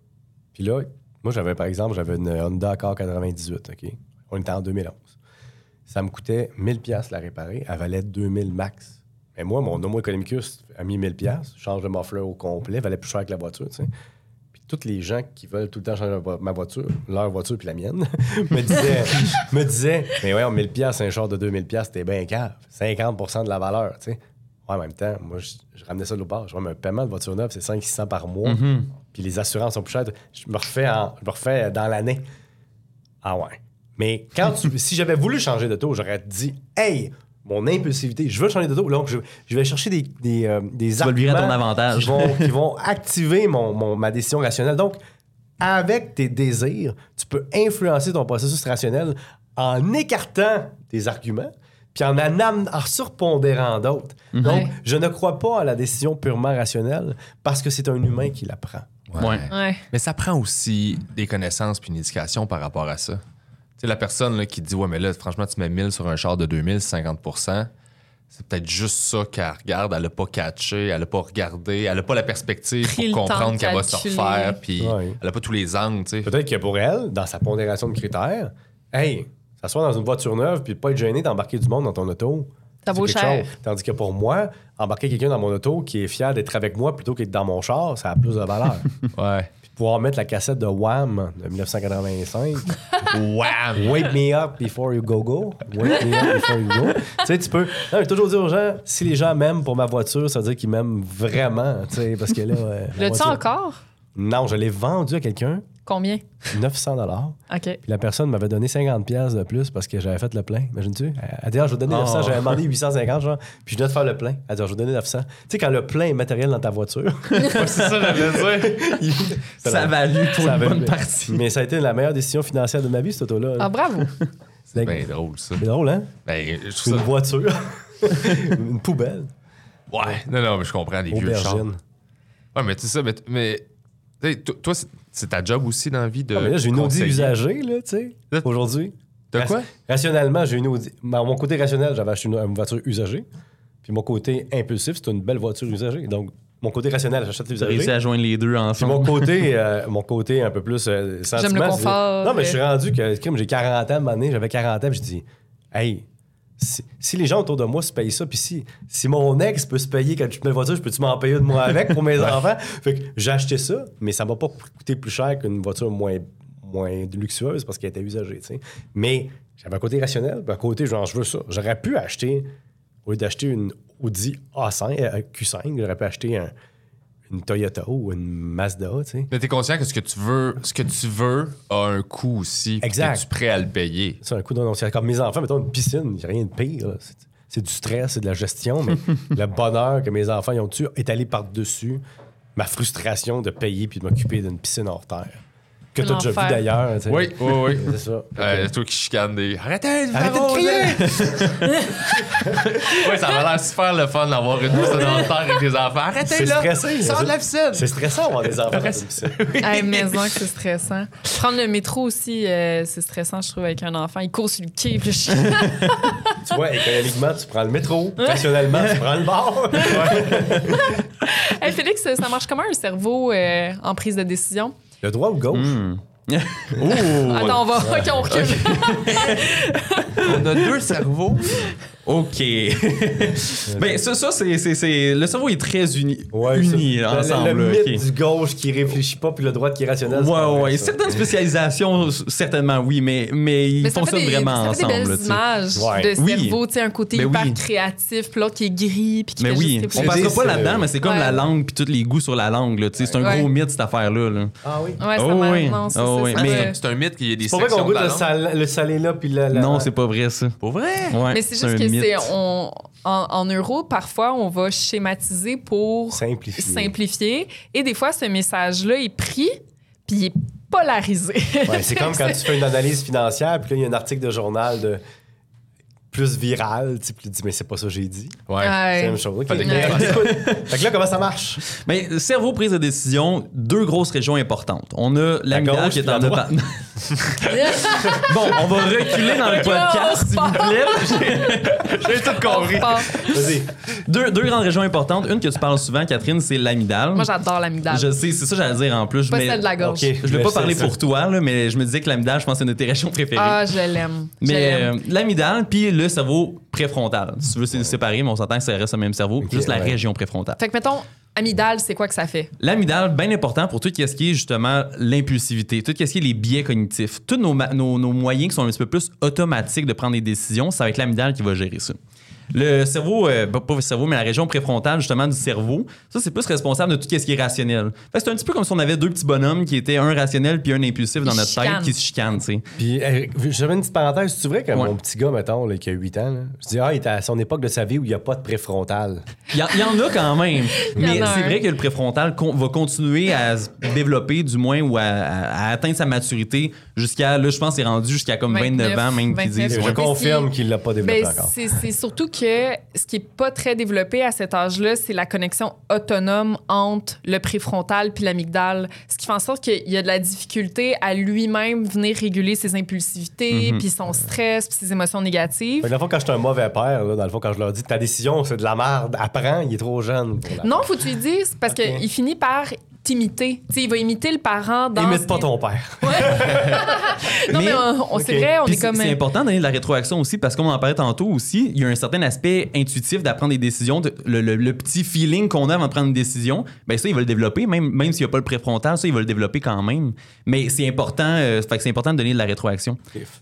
Puis là, moi, j'avais, par exemple, j'avais une Honda Accord 98, OK? On était en 2011. Ça me coûtait 1000 pièces la réparer. Elle valait 2000 max. Mais moi, mon Homo economicus a mis 1000 pièces. Change de muffler au complet. valait plus cher que la voiture, tu sais. Tous les gens qui veulent tout le temps changer ma vo- ma voiture, leur voiture puis la mienne, me disaient, me disaient, mais ouais, 1000 pièces, un char de 2000 pièces, t'es bien cave. 50% de la valeur, tu sais. Ouais, en même temps, moi, je, je ramenais ça de l'autre part. Je vois, un paiement de voiture neuve, c'est 500-600 par mois. Puis les assurances sont plus chères. Je me refais, en- je me refais dans l'année. Ah ouais. Mais quand tu, si j'avais voulu changer d'auto, j'aurais dit, hey, mon impulsivité, je veux changer d'auto. Donc, je, je vais chercher des, des, euh, des vas le virer à ton arguments avantage. Qui vont, qui vont activer mon, mon- ma décision rationnelle. Donc, avec tes désirs, tu peux influencer ton processus rationnel en écartant tes arguments puis en, en, surpondérant d'autres. Donc, Ouais. je ne crois pas à la décision purement rationnelle parce que c'est un humain qui la prend. Ouais. Ouais. Mais ça prend aussi des connaissances puis une éducation par rapport à ça. Tu sais, la personne là, qui dit Ouais, mais là, franchement, tu mets 1000 sur un char de 2000, 50% c'est peut-être juste ça qu'elle regarde. Elle n'a pas catché, elle n'a pas regardé, elle n'a pas la perspective Pris pour comprendre qu'elle va se refaire, puis Ouais. elle n'a pas tous les angles, tu sais. Peut-être que pour elle, dans sa pondération de critères, hey, s'asseoir dans une voiture neuve puis pas être gêné d'embarquer du monde dans ton auto. Ça vaut cher. chose. Tandis que pour moi, embarquer quelqu'un dans mon auto qui est fier d'être avec moi plutôt qu'être dans mon char, ça a plus de valeur. Ouais. Pouvoir mettre la cassette de Wham de 1985. Wham! Wake me up before you go go. Wake me up before you go. tu sais, tu peux. Non, j'ai toujours dit aux gens, si les gens m'aiment pour ma voiture, ça veut dire qu'ils m'aiment vraiment. Tu sais, parce que là. euh, la L'as-tu voiture- encore? Non, je l'ai vendu à quelqu'un, Combien? 900 OK. Puis la personne m'avait donné 50 pièces de plus parce que j'avais fait le plein. Imagines-tu? Elle dit, ah, je vais donner Oh. 900. J'avais demandé 850, genre. Puis je venais de faire le plein. Elle dit, ah, je vais donner 900. Tu sais, quand le plein est matériel dans ta voiture. c'est ça, j'allais dire. Ça a valu pour ça une bonne partie. Mais ça a été la meilleure décision financière de ma vie, cette auto-là. Ah, bravo. C'est Ben drôle, ça. c'est drôle, hein? Ben, je C'est trouve une ça. voiture. une poubelle. Ouais. Non, non, mais je comprends les vieux chars. Ouais, mais tu sais ça, mais. mais tu sais, to- toi, c'est- ta job aussi dans la vie de. Ah, mais là, j'ai une Audi usagée, là, tu sais, aujourd'hui. De quoi? Rationnellement, j'ai une Audi. Mon côté rationnel, j'avais acheté une, une voiture usagée. Puis mon côté impulsif, c'est une belle voiture usagée. Donc, mon côté rationnel, j'achète Tu as réussi l'usagée. à joindre les deux Puis ensemble. mon côté, euh, mon côté un peu plus euh, sentiment. le confort, Non, mais euh. je suis rendu que, comme j'ai 40 ans, à un moment donné, j'avais 40 ans, puis je dis, hey, si, si les gens autour de moi se payent ça, puis si, si mon ex peut se payer quand je mets une voiture, je peux-tu m'en payer une moi avec pour mes enfants? Fait que j'ai acheté ça, mais ça m'a pas coûté plus cher qu'une voiture moins, moins luxueuse parce qu'elle était usagée. Mais j'avais un côté rationnel, puis un côté, genre, je veux ça. J'aurais pu acheter, au lieu d'acheter une Audi A5, euh, Q5, j'aurais pu acheter un- une Toyota ou une Mazda, tu sais. Mais t'es conscient que ce que tu veux, ce que tu veux a un coût aussi. Exact. Que tu es prêt à le payer. C'est un coup d'annonciation. Comme mes enfants, mettons une piscine, il a rien de pire. C'est- C'est du stress, c'est de la gestion, mais le bonheur que mes enfants y ont eu est allé par-dessus ma frustration de payer puis de m'occuper d'une piscine hors terre. Que tu as déjà vu d'ailleurs. tu sais. Oui, oui, oui. C'est ça. Euh, toi qui chicane des. Arrêtez Arrêtez de crier! Oui, ça va l'air super le fun d'avoir une piscine en terre avec des enfants. Arrêtez C'est là! stressé. Sors de la piscine! C'est stressant d'avoir des enfants dans une piscine. Hey, maison que c'est stressant. Prendre le métro aussi, euh, c'est stressant, je trouve, avec un enfant. Il court sur le quai, puis je... Tu vois, économiquement, tu prends le métro. Rationnellement, tu prends le bar. Hey, Félix, ça marche comment un cerveau euh, en prise de décision? Le droit ou le gauche? Hmm. Oh! Attends, on va. OK, on recule. On a deux cerveaux. OK. ben, ça, ça c'est, c'est, c'est- Le cerveau est très uni, Ouais, uni ça- le- ensemble. Le, là, mythe OK. du gauche qui réfléchit pas, puis le droit qui est rationnel. Ouais, pas vrai, ouais. Certaines spécialisations, certainement, oui, mais, mais ils Mais fonctionnent des, vraiment ça fait ensemble. des belles images Ouais. de Oui. cerveau, tu sais, un côté Mais hyper oui. créatif, puis l'autre qui est gris, puis qui Mais fait oui, juste on passera pas là-dedans, mais c'est comme la langue puis tous les goûts sur la langue. là, tu sais, C'est un Ouais. gros mythe, cette affaire-là. là. Ah oui. Ouais, Oh oui. Non, c'est Oh ça, oui. Mais-. C'est un mythe qu'il y des C'est pas vrai qu'on goûte la le, le salé là, puis le. le- Non, c'est pas vrai, ça. Pour vrai? Ouais, Mais c'est un juste que. C'est on, en, en euro, parfois, on va schématiser pour Simplifier. simplifier. Et des fois, ce message-là est pris, puis il est polarisé. Ouais, c'est comme quand tu fais une analyse financière, puis là, il y a un article de journal de plus viral, tu sais, puis tu dis, mais c'est pas ça que j'ai dit. Ouais. C'est la même chose. Ok. Fallait Mais, que- écoute, fait que là, comment ça marche? Mais cerveau, prise de décision, deux grosses régions importantes. On a l'amygdale gauche qui est en droite. Bon, on va reculer dans le podcast, s'il vous plaît. J'ai tout compris. Vas-y. Deux, deux grandes régions importantes. Une que tu parles souvent, Catherine, c'est l'amygdale. moi, j'adore l'amygdale. Je sais, c'est ça que j'allais dire en plus. Pas mais- celle de la gorge. Ok. Je ne vais pas parler ça. pour toi, là, mais je me disais que l'amygdale, je pense que c'est une de tes régions préférées. Ah, je l'aime. Mais euh, l'amygdale, puis le cerveau préfrontal. Si tu veux c'est séparer, mais on s'entend que ça reste le même cerveau, juste la ouais. région préfrontale. Fait que, mettons, amygdale, c'est quoi que ça fait? L'amygdale, bien important pour tout ce qui est justement l'impulsivité, tout ce qui est les biais cognitifs, tous nos, ma- nos, nos moyens qui sont un petit peu plus automatiques de prendre des décisions, ça va être l'amygdale qui va gérer ça. Le cerveau, euh, pas pas le cerveau, mais la région préfrontale justement du cerveau, ça c'est plus responsable de tout ce qui est rationnel. Fait C'est un petit peu comme si on avait deux petits bonhommes qui étaient un rationnel puis un impulsif dans notre tête qui se chicanent, tu sais. Puis, euh, j'avais une petite parenthèse. C'est vrai que Ouais. mon petit gars, mettons, là, qui a 8 ans, là, je dis, ah, il est à son époque de sa vie où il n'y a pas de préfrontal. Il y, en- il y en a quand même. Mais c'est vrai que le préfrontal con- va continuer à se développer, du moins, ou à, à- à atteindre sa maturité jusqu'à, là, je pense, c'est rendu jusqu'à comme 29, 29, ans, même, qui 29. disent. Je confirme qu'il ne l'a pas développé Ben, encore. c'est c'est surtout que ce qui est pas très développé à cet âge-là, c'est la connexion autonome entre le préfrontal puis l'amygdale. Ce qui fait en sorte qu'il y a de la difficulté à lui-même venir réguler ses impulsivités, Mhm. puis son stress, puis ses émotions négatives. Fait que dans le fond, quand je suis un mauvais père, là, dans le fond, quand je leur dis ta décision, c'est de la merde, apprends, il est trop jeune. Non, faut que tu lui dises, parce Ok. qu'il finit par t'imiter. Tu sais, il va imiter le parent dans... Imite pas ton père. Non, mais, Mais- on, on- c'est Ok. vrai, on Puis est c'est comme... c'est important de donner de la rétroaction aussi parce qu'on en parlait tantôt aussi, il y a un certain aspect intuitif d'apprendre des décisions, de- le, le- le petit feeling qu'on a avant de prendre une décision, ben ça il va le développer même même s'il n'y a pas le préfrontal, ça il va le développer quand même. Mais c'est important euh, fait que c'est important de donner de la rétroaction.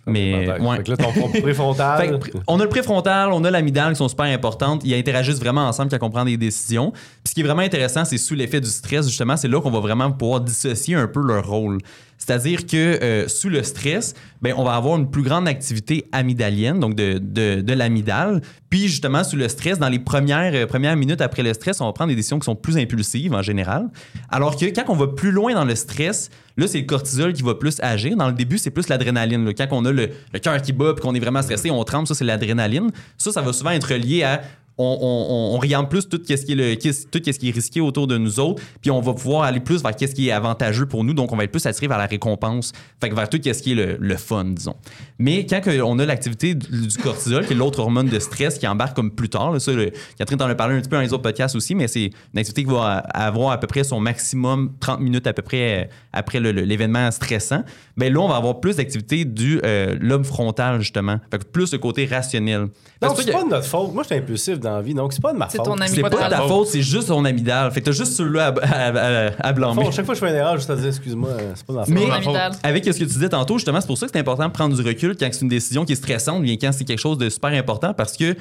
Mais, ouais. Fait que là, ton préfrontal. Fait que pr- on a le préfrontal, on a l'amygdale qui sont super importantes. Ils interagissent vraiment ensemble quand on prend des décisions. Puis ce qui est vraiment intéressant, c'est sous l'effet du stress, justement, c'est là qu'on va vraiment pouvoir dissocier un peu leur rôle. C'est-à-dire que euh, sous le stress, ben, on va avoir une plus grande activité amygdalienne, donc de, de, de l'amygdale. Puis justement, sous le stress, dans les premières, euh, premières minutes après le stress, on va prendre des décisions qui sont plus impulsives en général. Alors que quand on va plus loin dans le stress, là, c'est le cortisol qui va plus agir. Dans le début, c'est plus l'adrénaline. Quand on a le, le cœur qui bat puis qu'on est vraiment stressé, on tremble, ça, c'est l'adrénaline. Ça, ça va souvent être lié à on, on, regarde plus tout ce qui est le qu'est-ce- tout ce qui est risqué autour de nous autres, puis on va pouvoir aller plus vers qu'est-ce qui est avantageux pour nous, donc on va être plus attiré vers la récompense, fait que vers tout ce qui est le, le fun, disons. Mais quand on a l'activité du du cortisol, qui est l'autre hormone de stress qui embarque comme plus tard, là, ça, le- Catherine t'en a parlé un petit peu dans les autres podcasts aussi, mais c'est une activité qui va avoir à peu près son maximum 30 minutes à peu près euh, après l'événement stressant. Ben là, on va avoir plus d'activité du euh, lobe frontal justement, fait que plus le côté rationnel. Parce c'est pas de notre faute. Moi, je suis impulsif dans la vie, donc c'est pas de ma C'est faute. c'est pas de ta faute, c'est juste ton amygdale. Fait que t'as juste ceux-là à, à, à- blâmer. fond, chaque fois que je fais une erreur, juste à dire excuse-moi, euh, c'est pas de ma faute. Mais amygdale. avec ce que tu disais tantôt, justement, c'est pour ça que c'est important de prendre du recul quand c'est une décision qui est stressante, bien quand c'est quelque chose de super important, parce que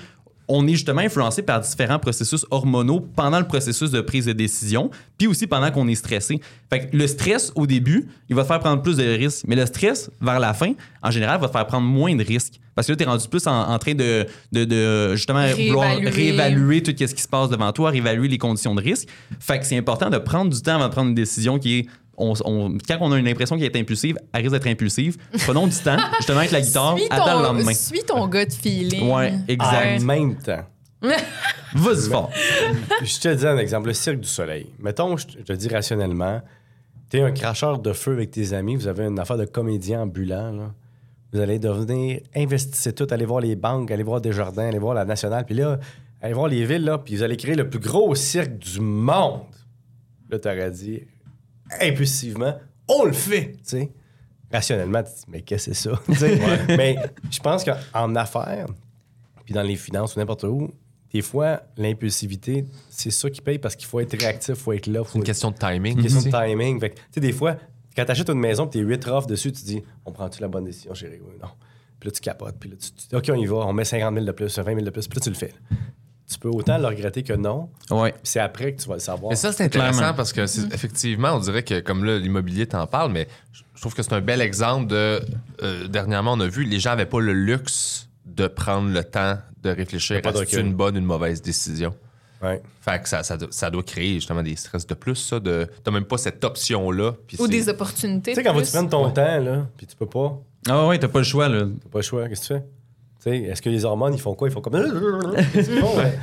on est justement influencé par différents processus hormonaux pendant le processus de prise de décision, puis aussi pendant qu'on est stressé. Fait que le stress, au début, il va te faire prendre plus de risques, mais le stress, vers la fin, en général, va te faire prendre moins de risques. Parce que là, tu es rendu plus en, en train de, de, de, justement vouloir Réévaluer. réévaluer tout ce qui se passe devant toi, réévaluer les conditions de risque. Fait que c'est important de prendre du temps avant de prendre une décision qui est on- on- quand on a une impression qu'elle est impulsive, elle risque d'être impulsive. Prenons du temps, justement avec la guitare, Suis attends le lendemain. suis ton gut feeling. Ouais, exact. En même temps. Vas-y fort. Je te dis un exemple, le cirque du soleil. Mettons, je te, je te dis rationnellement, t'es un cracheur de feu avec tes amis, vous avez une affaire de comédien ambulant, là. Vous allez devenir, investissez tout, allez voir les banques, allez voir Desjardins, allez voir la Nationale, puis là, allez voir les villes, là, puis vous allez créer le plus gros cirque du monde. Là, t'aurais dit, impulsivement, on le fait, tu sais. Rationnellement, tu te dis, mais qu'est-ce que c'est ça? Mais je pense qu'en affaires, puis dans les finances ou n'importe où, des fois, l'impulsivité, c'est ça qui paye parce qu'il faut être réactif, il faut être là. C'est une question de timing. une question de timing. Fait tu sais, des fois, quand tu achètes une maison, tu es 8 offres dessus, tu te dis, on prend-tu la bonne décision, chérie? Oui, non. Puis là, tu capotes. Puis là, tu, tu dis, OK, on y va, on met 50 000 de plus, 20 000 de plus. Puis là, tu le fais. Tu peux autant le regretter que non. Ouais. Puis c'est après que tu vas le savoir. Mais ça, c'est intéressant Clairement. parce que c'est- effectivement, on dirait que comme là, l'immobilier t'en parle, mais je trouve que c'est un bel exemple de. euh, dernièrement, on a vu, les gens n'avaient pas le luxe de prendre le temps de réfléchir à si une bonne ou une mauvaise décision. Ouais. Fait que ça, ça, doit- ça doit créer justement des stress de plus, ça. De, t'as même pas cette option-là. Ou c'est- des opportunités. Tu sais, quand tu prends ton temps, là, puis tu peux pas, Ah ouais, t'as pas le choix, là. t'as pas le choix, qu'est-ce que tu fais? Tu sais, est-ce que les hormones, ils font quoi? Ils font comme. Qu'est-ce qu'ils font, ouais?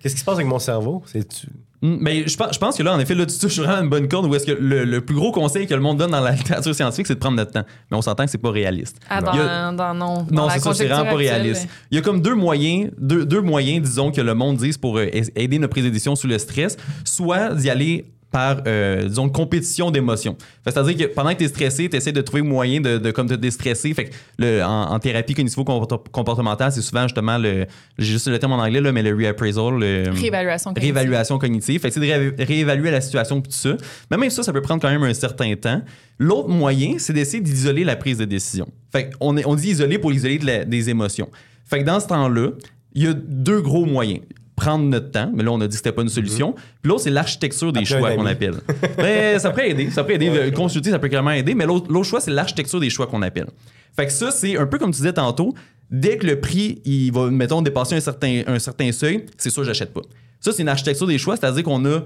Qu'est-ce qui se passe avec mon cerveau? C'est tu. Mm, Ben, je, pense, je pense que là, en effet, là, tu touches vraiment une bonne corde où est-ce que le, le plus gros conseil que le monde donne dans la littérature scientifique, c'est de prendre notre temps. Mais on s'entend que c'est pas réaliste. Ah, dans, a- dans- non. dans Non, c'est ça, c'est vraiment pas réaliste. Il y a comme deux moyens, deux, deux moyens, disons, que le monde dise pour euh, aider notre prise de décision sous le stress. Soit d'y aller par, euh, disons, compétition d'émotions. C'est-à-dire que pendant que tu es stressé, tu essaies de trouver moyen de, de comme te déstresser. Fait que le, en, en thérapie cognitivo-comportementale, c'est souvent justement le. J'ai juste le terme en anglais, là, mais le reappraisal. le- Réévaluation cognitive. réévaluation cognitive. Fait que c'est de ré- réévaluer la situation et tout ça. Mais même ça, ça peut prendre quand même un certain temps. L'autre moyen, c'est d'essayer d'isoler la prise de décision. Fait on, est, on dit isoler pour isoler de la- des émotions. Fait que dans ce temps-là, il y a deux gros moyens. Prendre notre temps, mais là, on a dit que c'était pas une solution. Puis l'autre, c'est l'architecture des choix qu'on appelle. Mais ça pourrait aider. Ça pourrait aider. Consulter, ça peut clairement aider. Mais l'autre l'autre choix, c'est l'architecture des choix qu'on appelle. Fait que ça, c'est un peu comme tu disais tantôt. Dès que le prix, il va, mettons, dépasser un certain, un certain seuil, c'est sûr, j'achète pas. Ça, c'est une architecture des choix, c'est-à-dire qu'on a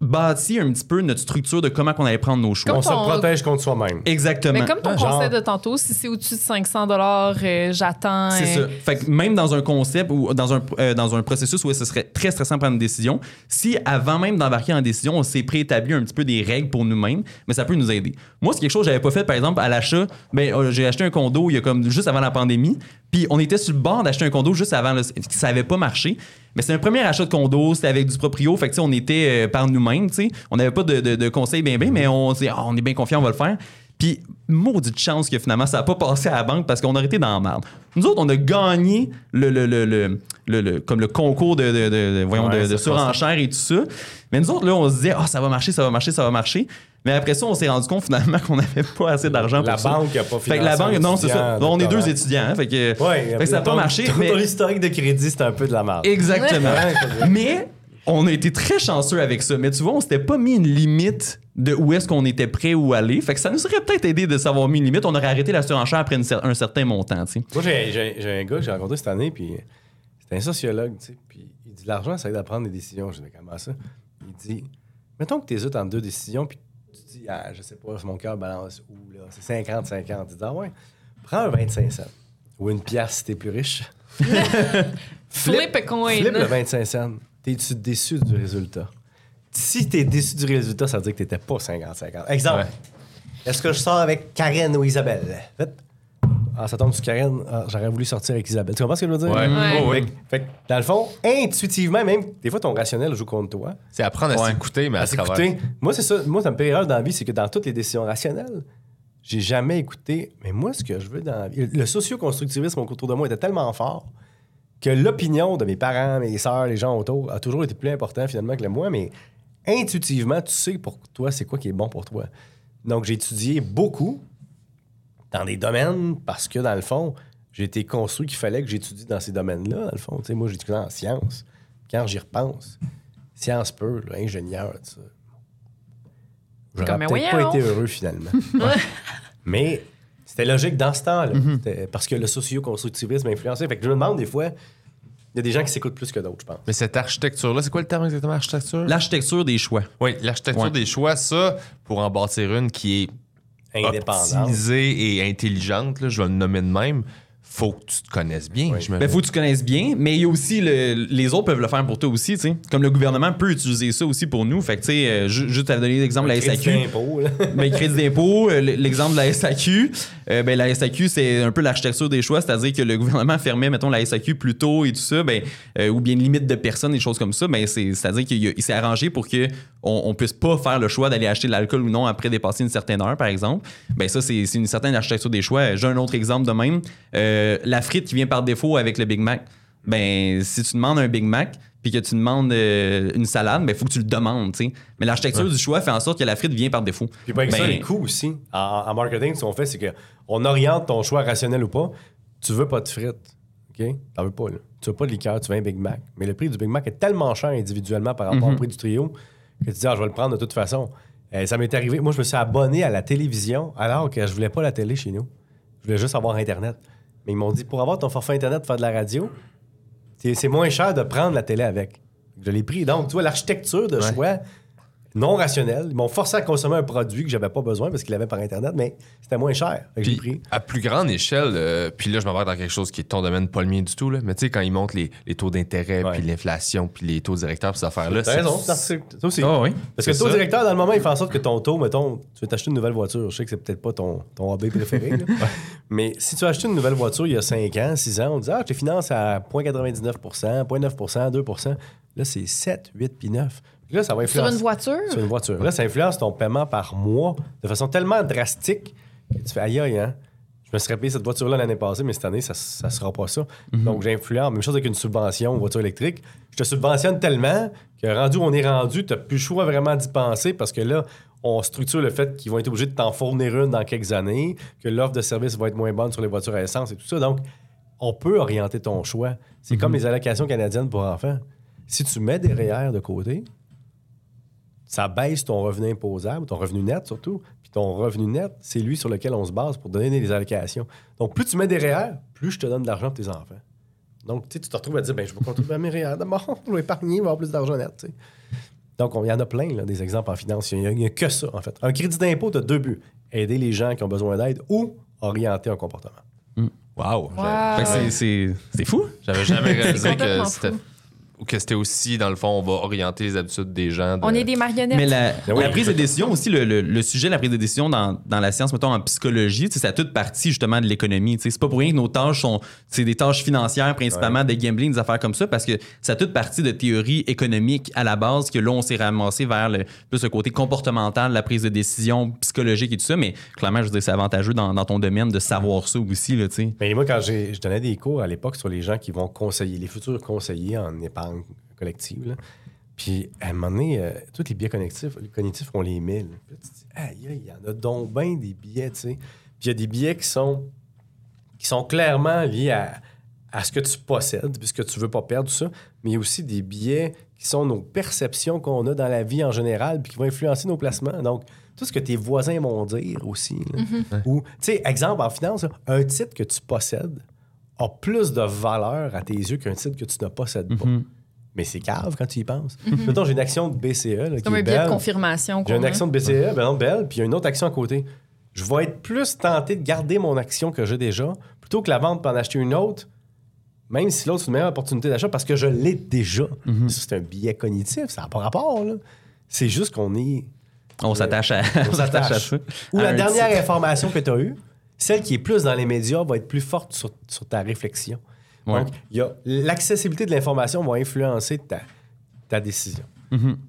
bâti un petit peu notre structure de comment on allait prendre nos choix. On se protège contre soi-même. Exactement. Mais comme ton Genre- conseil de tantôt, si c'est au-dessus de 500 euh, j'attends. C'est euh, ça. Fait que même dans un concept ou dans un, euh, dans un processus où ce serait très stressant de prendre une décision, si avant même d'embarquer en décision, on s'est préétabli un petit peu des règles pour nous-mêmes, mais ça peut nous aider. Moi, c'est quelque chose que j'avais pas fait, par exemple, à l'achat. Ben, euh, j'ai acheté un condo il y a comme juste avant la pandémie, puis on était sur le bord d'acheter un condo juste avant, là, ça avait pas marché. Mais c'est un premier achat de condo, c'était avec du proprio, fait que on était euh, par nous-mêmes, tu sais. On n'avait pas de, de, de conseils bien bien, mais on s'est dit, Ah, on est bien confiant, on va le faire. Puis, maudite chance que finalement, ça n'a pas passé à la banque parce qu'on aurait été dans la merde. Nous autres, on a gagné le, le, le, le- le- le- comme le concours de, de, de- de- voyons, Ouais, de, surenchère et tout ça. Mais nous autres, là, on se disait, ah, ça va marcher, ça va marcher, ça va marcher. Mais après ça, on s'est rendu compte finalement qu'on n'avait pas assez d'argent pour La ça. banque n'a pas Fait que la banque, non, c'est ça. On est deux étudiants. hein, fait que, Ouais, fait que ça n'a pas marché. Ton, mais- ton historique de crédit, c'est un peu de la merde. Exactement. Mais on a été très chanceux avec ça. Mais tu vois, on s'était pas mis une limite de où est-ce qu'on était prêt ou aller. Fait que ça nous aurait peut-être aidé de savoir mis une limite. On aurait arrêté la surenchère après une cer- un certain montant, tu sais. Moi, j'ai- un gars que j'ai rencontré cette année, puis c'était un sociologue, tu sais. Puis il dit l'argent, ça aide à prendre des décisions. Je dis, comment ça? Il dit, mettons que tu hésites entre deux décisions, puis tu te dis, ah, je sais pas, mon cœur balance où, là? C'est 50-50. Il dit, ah ouais, prends un 25 cents. Ou une pièce si t'es plus riche. Flip a coin. Flip le 25 cents. T'es-tu déçu du résultat? Si t'es déçu du résultat, ça veut dire que t'étais pas 50-50. Exemple. Ouais. Est-ce que je sors avec Karen ou Isabelle? Ah, ça tombe sur Karen. Ah, J'aurais voulu sortir avec Isabelle. Tu comprends ce que je veux dire? Ouais. Ouais. Oh, oui. Fait, que- fait dans le fond, intuitivement, même, des fois, ton rationnel joue contre toi. C'est apprendre à Ouais. s'écouter, mais à, À s'écouter. Moi, c'est ça. Moi, ça me fait erreur dans la vie, c'est que dans toutes les décisions rationnelles, j'ai jamais écouté. Mais moi, ce que je veux dans la vie. Le socio-constructivisme autour de moi était tellement fort que l'opinion de mes parents, mes sœurs, les gens autour a toujours été plus important finalement que le moi. Mais intuitivement, tu sais pour toi, c'est quoi qui est bon pour toi. Donc, j'ai étudié beaucoup dans des domaines parce que, dans le fond, j'ai été construit qu'il fallait que j'étudie dans ces domaines-là. Dans le fond, tu sais, moi, j'ai étudié en sciences. Quand j'y repense, sciences là, ingénieur, tout ça. J'aurais peut-être pas été heureux finalement. mais c'était logique dans ce temps-là. C'était Parce que le socio-constructivisme a influencé. Fait que je me demande des fois, il y a des gens qui s'écoutent plus que d'autres, je pense. Mais cette architecture-là, c'est quoi le terme exactement, architecture? L'architecture des choix. Oui, l'architecture Ouais. des choix, ça, pour en bâtir une qui est optimisée et intelligente, là, je vais le nommer de même, faut que tu te connaisses bien. Oui. Ben, faut que tu connaisses bien, mais il y a aussi le- les autres peuvent le faire pour toi aussi, tu sais. Comme le gouvernement peut utiliser ça aussi pour nous. Fait que, tu sais, euh, ju- juste à donner l'exemple de la SAQ. Ben, crédit d'impôt, euh, l'exemple de la SAQ, euh, ben, la SAQ, c'est un peu l'architecture des choix, c'est-à-dire que le gouvernement fermait, mettons, la SAQ plus tôt et tout ça, ben, euh, ou bien une limite de personnes, des choses comme ça, ben, c'est- c'est-à-dire qu'il s'est arrangé pour qu'on on puisse pas faire le choix d'aller acheter de l'alcool ou non après dépasser une certaine heure, par exemple. Ben, ça, c'est c'est une certaine architecture des choix. J'ai un autre exemple de même. Euh, la frite qui vient par défaut avec le Big Mac. Ben, si tu demandes un Big Mac, puis que tu demandes euh, une salade, ben, il faut que tu le demandes, tu sais. Mais l'architecture du choix fait en sorte que la frite vient par défaut. Puis pas avec ça, Ben, les coûts aussi. En, en marketing, ce qu'on fait, c'est qu'on oriente ton choix rationnel ou pas. Tu veux pas de frites. OK? T'en veux pas, là. Tu veux pas de liqueur, tu veux un Big Mac. Mais le prix du Big Mac est tellement cher individuellement par rapport au prix du trio que tu dis, ah, je vais le prendre de toute façon. Euh, ça m'est arrivé. Moi, je me suis abonné à la télévision alors que je voulais pas la télé chez nous. Je voulais juste avoir Internet. Mais ils m'ont dit, pour avoir ton forfait Internet, faire de la radio, c'est c'est moins cher de prendre la télé avec. Je l'ai pris. Donc, tu vois, l'architecture de Ouais. choix non rationnel. Ils m'ont forcé à consommer un produit que j'avais pas besoin parce qu'il avait par Internet, mais c'était moins cher. Fait que j'ai Puis, pris. à plus grande échelle, euh, puis là, je m'en vais dans quelque chose qui est ton domaine, pas le mien du tout, là. mais tu sais, quand ils montrent les, les taux d'intérêt, Ouais. puis l'inflation, puis les taux directeurs, puis ces affaires-là, T'as c'est- raison, ça c'est- ça aussi. Ah oui. Parce que le C'est taux ça. directeur, dans le moment, il fait en sorte que ton taux, mettons, tu veux t'acheter une nouvelle voiture. Je sais que c'est peut-être pas ton, ton hobby préféré. là. Mais si tu as acheté une nouvelle voiture il y a 5 ans, 6 ans, on dit Ah, je te finance à 0,99% 0,9% 2% Là, c'est 7, 8 puis 9. Là, ça va Sur influencer. une voiture? Sur une voiture. Là, ça influence ton paiement par mois de façon tellement drastique que tu fais aïe aïe, hein. Je me serais payé cette voiture-là l'année passée, mais cette année, ça ne sera pas ça. Donc, j'influence. Même chose avec une subvention, une voiture électrique. Je te subventionne tellement que rendu où on est rendu, tu n'as plus le choix vraiment d'y penser parce que là, on structure le fait qu'ils vont être obligés de t'en fournir une dans quelques années, que l'offre de service va être moins bonne sur les voitures à essence et tout ça. Donc, on peut orienter ton choix. C'est comme les allocations canadiennes pour enfants. Si tu mets des REER de côté, ça baisse ton revenu imposable, ton revenu net surtout. Puis ton revenu net, c'est lui sur lequel on se base pour donner des allocations. Donc, plus tu mets des REER, plus je te donne de l'argent pour tes enfants. Donc, tu sais, tu te retrouves à dire, ben, je vais contribuer à mes REER. D'abord, je vais épargner, je vais avoir plus d'argent net. Donc, on- il y en a plein, là, des exemples en finance. Il n'y a, que ça, en fait. Un crédit d'impôt, tu as deux buts. Aider les gens qui ont besoin d'aide ou orienter un comportement. Wow! Wow. Fait que c'est- fou. J'avais jamais réalisé que c'était que c'était aussi, dans le fond, on va orienter les habitudes des gens. de- On est des marionnettes. Mais la, Ben oui. la prise de décision aussi, le, le- le sujet de la prise de décision dans, dans la science, mettons en psychologie, tu sais, c'est à toute partie justement de l'économie. tu sais. C'est pas pour rien que nos tâches sont c'est des tâches financières, principalement de gambling, des affaires comme ça, parce que c'est à toute partie de théorie économique à la base que là, on s'est ramassé vers le, plus le côté comportemental, la prise de décision psychologique et tout ça. Mais clairement, je veux dire, c'est avantageux dans, dans ton domaine de savoir ça aussi. Là, tu sais. Mais moi, quand j'ai- je donnais des cours à l'époque sur les gens qui vont conseiller, les futurs conseillers en épargne collective, là. puis à un moment donné, euh, tous les biais cognitifs, cognitifs on les mille. Puis là, tu te dis, aïe, il y en a donc bien des biais, tu sais. Puis il y a des biais qui sont, qui sont clairement liés à, à ce que tu possèdes, puis ce que tu veux pas perdre, tout ça. Mais il y a aussi des biais qui sont nos perceptions qu'on a dans la vie en général, puis qui vont influencer nos placements. Donc, tout ce que tes voisins vont dire aussi. là. Ou, tu sais, exemple en finance, là, un titre que tu possèdes a plus de valeur à tes yeux qu'un titre que tu ne possèdes pas. Mais c'est grave quand tu y penses. Mettons, j'ai une action de BCE. Là, qui Comme est un biais de belle. confirmation. J'ai qu'on une a. action de BCE, ben non, belle, puis il y a une autre action à côté. Je vais être plus tenté de garder mon action que j'ai déjà plutôt que la vente pour en acheter une autre, même si l'autre c'est une meilleure opportunité d'achat parce que je l'ai déjà. Ça, c'est un biais cognitif, ça n'a pas rapport. là. C'est juste qu'on est. On s'attache à, On s'attache. à ça. Ou À la un dernière titre. information que tu as eue, celle qui est plus dans les médias, va être plus forte sur, sur ta réflexion. Ouais. Donc, il y a l'accessibilité de l'information va influencer ta, ta décision.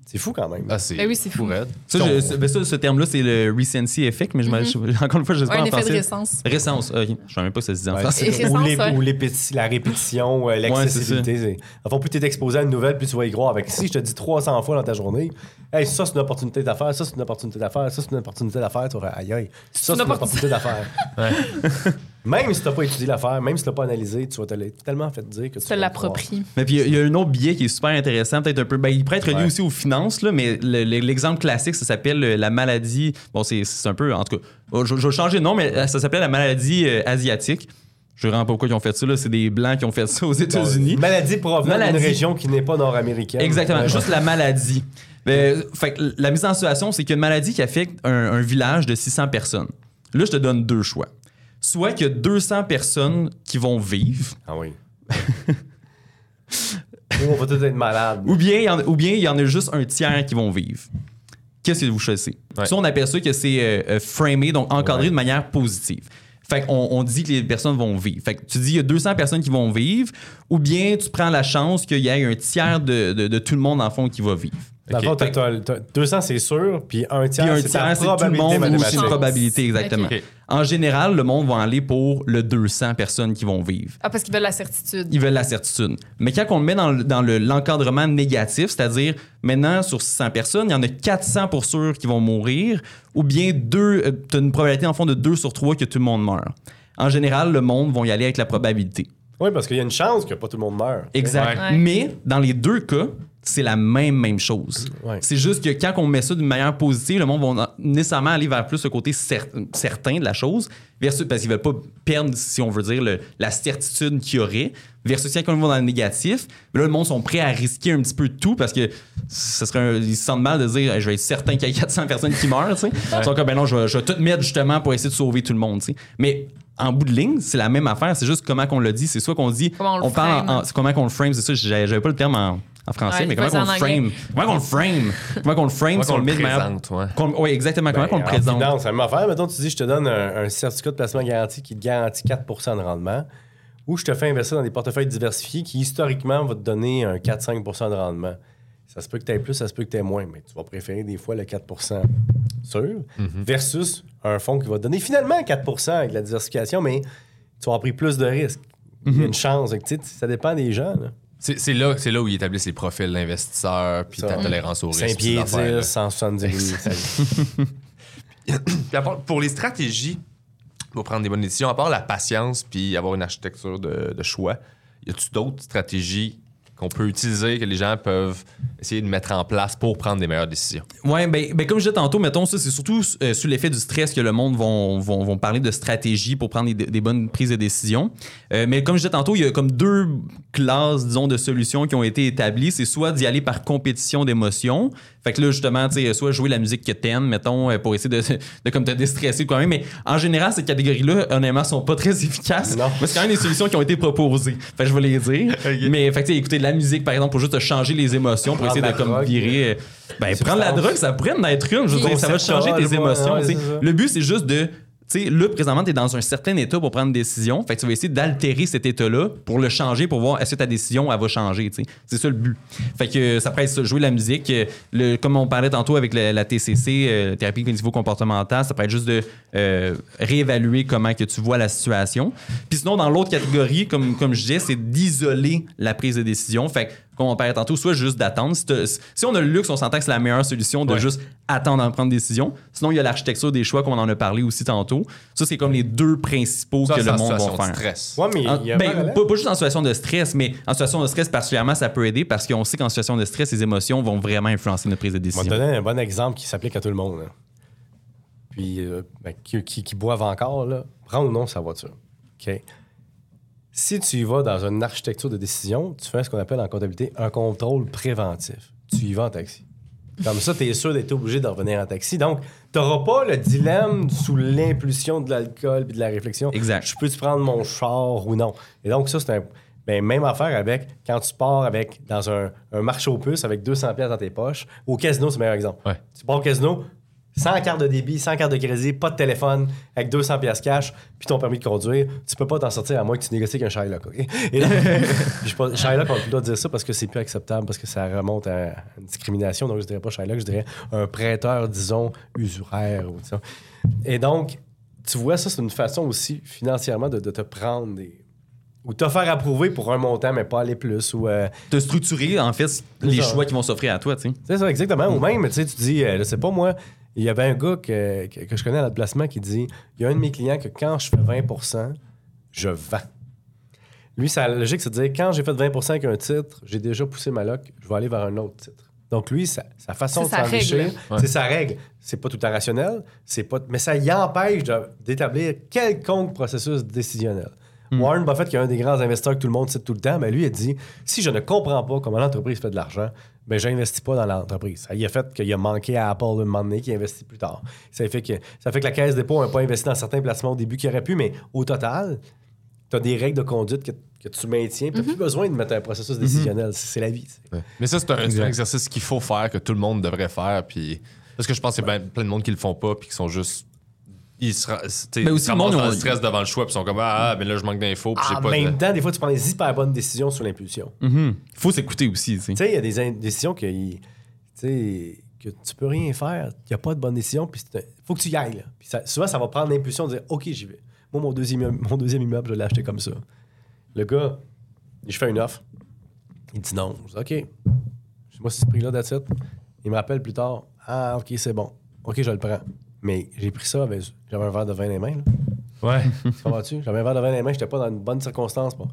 C'est fou quand même. Ah, c'est Ben oui, c'est fou. raide. Ça, je- ce- ben ça, ce terme-là, c'est le recency effect, mais je m'en- je- encore une fois, je sais Ouais, pas un en effet de français. récence. Récence, ok. Je savais même pas que ça se disait en Ouais, français. ou récence, les- ouais. ou l'épéti- la répétition, euh, l'accessibilité. c'est- En fait, plus tu es exposé à une nouvelle, plus tu vas y croire. Avec si je te dis 300 fois dans ta journée, hey, ça c'est une opportunité d'affaires, ça c'est une opportunité d'affaires, ça c'est une opportunité d'affaires, tu vas aïe aïe. Ça c'est une opportunité d'affaires. même si tu n'as pas étudié l'affaire, même si tu l'as pas analysé, tu vas te tellement fait dire que tu Se vas le croire. l'approprie. Mais puis il y a- il y, a un autre biais qui est super intéressant, peut-être un peu. Ben, il pourrait être relié Ouais. aussi aux finances, là, mais le- le- l'exemple classique, ça s'appelle euh, la maladie. Bon, c'est un peu. En tout cas, oh, je, je vais changer de nom, mais euh, ça s'appelle la maladie euh, asiatique. Je ne sais pas pourquoi ils ont fait ça. là. C'est des Blancs qui ont fait ça aux États-Unis. Maladie provenant d'une région qui n'est pas nord-américaine. Exactement, Ouais. juste la maladie. Fait que la mise en situation, c'est qu'il y a une maladie qui affecte un, un village de 600 personnes. Là, je te donne deux choix. Soit qu'il y a 200 personnes qui vont vivre, Ah oui. Ou on va tous être malades. ou bien il y en, ou bien il y en a juste un tiers qui vont vivre. Qu'est-ce que vous choisissez? Ouais. Ça, on appelle ça que c'est euh, euh, framé, donc encadré Ouais. de manière positive. Fait qu'on on dit que les personnes vont vivre. Fait que tu dis il y a 200 personnes qui vont vivre, ou bien tu prends la chance qu'il y ait un tiers de, de- de tout le monde, en fond, qui va vivre. Dans le Ok. fond, t'as- t'as- t'as 200, c'est sûr, puis un tiers, Puis un c'est ta tiers, c'est tout le probabilité monde ou c'est une probabilité, exactement. En général, le monde va aller pour le 200 personnes qui vont vivre. Ah, parce qu'ils veulent la certitude. Ils veulent la certitude. Mais quand on le met dans, le- dans le- l'encadrement négatif, c'est-à-dire maintenant sur 600 personnes, il y en a 400 pour sûr qui vont mourir, ou bien deux, euh, t'as une probabilité en fond de 2 sur 3 que tout le monde meurt. En général, le monde va y aller avec la probabilité. Oui, parce qu'il y a une chance que pas tout le monde meurt. Exact. Ouais. Mais dans les deux cas, c'est la même, même chose. Ouais. C'est juste que quand on met ça d'une manière positive, le monde va nécessairement aller vers plus le côté cer- certain de la chose, versus, parce qu'ils veulent pas perdre, si on veut dire, le- la certitude qu'il y aurait, versus quand on va dans le négatif, mais là, le monde sont prêts à risquer un petit peu de tout parce que ce serait un- ils se sentent mal de dire Hey, je vais être certain qu'il y a 400 personnes qui meurent. tu sais. Ils sont comme ben non, je vais, je vais tout mettre justement pour essayer de sauver tout le monde. tu sais. Mais en bout de ligne, c'est la même affaire. C'est juste comment qu'on le dit. C'est soit qu'on dit, Comment on le parle en- frame. en- c'est comment qu'on le frame. C'est ça. J'avais j'avais pas le terme en, en français, Ouais, mais comment qu'on le frame? Comment qu'on le frame? Comment qu'on le frame Comment si qu'on on le met de manière- présente, Oui, exactement. Comment Ben, qu'on le en présente? c'est la même affaire. Mettons, tu dis, je te donne un, un certificat de placement garanti qui te garantit 4% de rendement, ou je te fais investir dans des portefeuilles diversifiés qui, historiquement, vont te donner un 4-5% de rendement. Ça se peut que tu aies plus, ça se peut que tu aies moins, mais tu vas préférer des fois le 4% sûr, versus un fonds qui va te donner finalement 4% avec la diversification, mais tu vas avoir pris plus de risques. Il y a une chance. Ça dépend des gens. là. C'est c'est là, c'est là où ils établissent les profils d'investisseurs, puis ta tolérance au risque. 5 pieds ces affaires-là. 10, 170 livres. Puis à part- pour les stratégies, pour prendre des bonnes décisions, à part la patience puis avoir une architecture de, de choix, y a-tu d'autres stratégies qu'on peut utiliser, que les gens peuvent essayer de mettre en place pour prendre des meilleures décisions? Ouais, ben, ben, comme je disais tantôt, mettons, ça, c'est surtout euh, sous l'effet du stress que le monde vont, vont, vont parler de stratégie pour prendre des, des bonnes prises de décision. Euh, mais comme je disais tantôt, il y a comme deux classes, disons, de solutions qui ont été établies. C'est soit d'y aller par compétition d'émotions. Fait que là, justement, tu sais, soit jouer la musique que t'aimes, mettons, euh, pour essayer de, de comme te déstresser quand même. Mais en général, ces catégories-là, honnêtement, sont pas très efficaces. Non. Mais c'est quand même des solutions qui ont été proposées. Fait que je vais les dire. Mais, fait que, écouter de la musique, par exemple, pour juste te changer les émotions, pour essayer de comme drogue, virer. euh, Ben, substance. prendre la drogue, ça pourrait en être une. Je veux dire, ça va changer tes émotions. Le but, c'est juste de. Tu sais, là, présentement, tu es dans un certain état pour prendre une décision. Fait que tu vas essayer d'altérer cet état-là pour le changer, pour voir est-ce que ta décision, va changer. C'est ça le but. Fait que ça pourrait être jouer la musique. euh, comme on parlait tantôt avec la, la TCC, euh, thérapie cognitivo-comportementale, ça pourrait être juste de euh, réévaluer comment que tu vois la situation. Puis sinon, dans l'autre catégorie, comme, je disais, c'est d'isoler la prise de décision. Comme on parlait tantôt, soit juste d'attendre. Si, on a le luxe, on s'entend que c'est la meilleure solution de Ouais. juste attendre à prendre des décisions. Sinon, il y a l'architecture des choix, comme on en a parlé aussi tantôt. Ça, c'est comme les deux principaux Ça, que le monde va de faire. stress. Ouais, mais En- y a ben, pas, pas juste en situation de stress, mais en situation de stress particulièrement, ça peut aider parce qu'on sait qu'en situation de stress, les émotions vont vraiment influencer notre prise de Je vais décision. te donner un bon exemple qui s'applique à tout le monde. Puis, euh, ben, qui, qui, qui boivent encore, là, prends ou non sa voiture. OK? Si tu y vas dans une architecture de décision, tu fais ce qu'on appelle en comptabilité un contrôle préventif. Tu y vas en taxi. Comme ça, tu es sûr d'être obligé de revenir en taxi. Donc, tu n'auras pas le dilemme sous l'impulsion de l'alcool et de la réflexion. Exact. Je peux-tu prendre mon char ou non? Et donc, ça, c'est un. Ben, même affaire avec quand tu pars avec dans un, un marché aux puces avec 200 pièces dans tes poches. Au casino, c'est le meilleur exemple. Ouais. Tu pars au casino, sans carte de débit, sans carte de crédit, pas de téléphone, avec 200 pièces cash, puis ton permis de conduire, tu peux pas t'en sortir à moins que tu négocies avec un Shylock. OK? Et là, je pas, Shylock, on peut pas dire ça parce que c'est plus acceptable, parce que ça remonte à une discrimination. Donc, je dirais pas Shylock, je dirais un prêteur, disons, usuraire. Ou, disons. Et donc, tu vois, ça, c'est une façon aussi financièrement de, de te prendre des. Ou te faire approuver pour un montant, mais pas aller plus. Ou. euh, Te structurer, en fait, les ça. choix qui vont s'offrir à toi, tu sais. c'est ça, exactement. Ou même, tu sais, tu dis, euh, je sais pas moi, il y avait un gars que, que, que je connais à notre placement qui dit il y a un de mes clients que quand je fais 20% je vends. Lui, sa logique, c'est de dire quand j'ai fait 20% avec un titre, j'ai déjà poussé ma loc, je vais aller vers un autre titre. Donc, lui, sa, sa façon de C'est sa s'enrichir, règle. c'est sa règle. C'est pas tout le temps rationnel, c'est pas, mais ça y empêche d'établir quelconque processus décisionnel. Warren Buffett, qui est un des grands investisseurs que tout le monde cite tout le temps, mais lui, il a dit si je ne comprends pas comment l'entreprise fait de l'argent, ben j'investis pas dans l'entreprise. Y a fait qu'il a manqué à Apple un moment donné, qu'il a investi plus tard. Ça fait que, ça fait que la caisse dépôt n'a pas investi dans certains placements au début qu'il aurait pu, mais au total, tu as des règles de conduite que, que tu maintiens. Tu n'as plus besoin de mettre un processus décisionnel. C'est c'est la vie. Mais ça, c'est un, c'est un exercice qu'il faut faire, que tout le monde devrait faire. Puis, parce que je pense qu'il y a plein, plein de monde qui le font pas, puis qui sont juste. Ils se, Mais ils aussi, se le monde, ramassent dans le stress devant le choix, puis ils sont comme Ah, mais là, je manque d'infos, puis j'ai En pas même de. temps, des fois, tu prends des hyper bonnes décisions sur l'impulsion. Il faut s'écouter aussi, tu sais. Il y a des in- décisions que, tu sais, que tu peux rien faire. Il n'y a pas de bonne décision. Puis il faut que tu y ailles. là. Puis ça- souvent, ça va prendre l'impulsion de dire OK, j'y vais. Moi, mon deuxième, immeuble- mon deuxième immeuble, je l'ai acheté comme ça. Le gars, je fais une offre. Il dit non. Je dis OK. Moi, c'est ce prix-là, that's it. Il me rappelle plus tard Ah, OK, c'est bon. OK, je le prends. Mais j'ai pris ça, avec- j'avais un verre de vin dans les mains. là. Ouais. Tu comprends-tu? J'avais un verre de vin dans les mains, j'étais pas dans une bonne circonstance. Bon.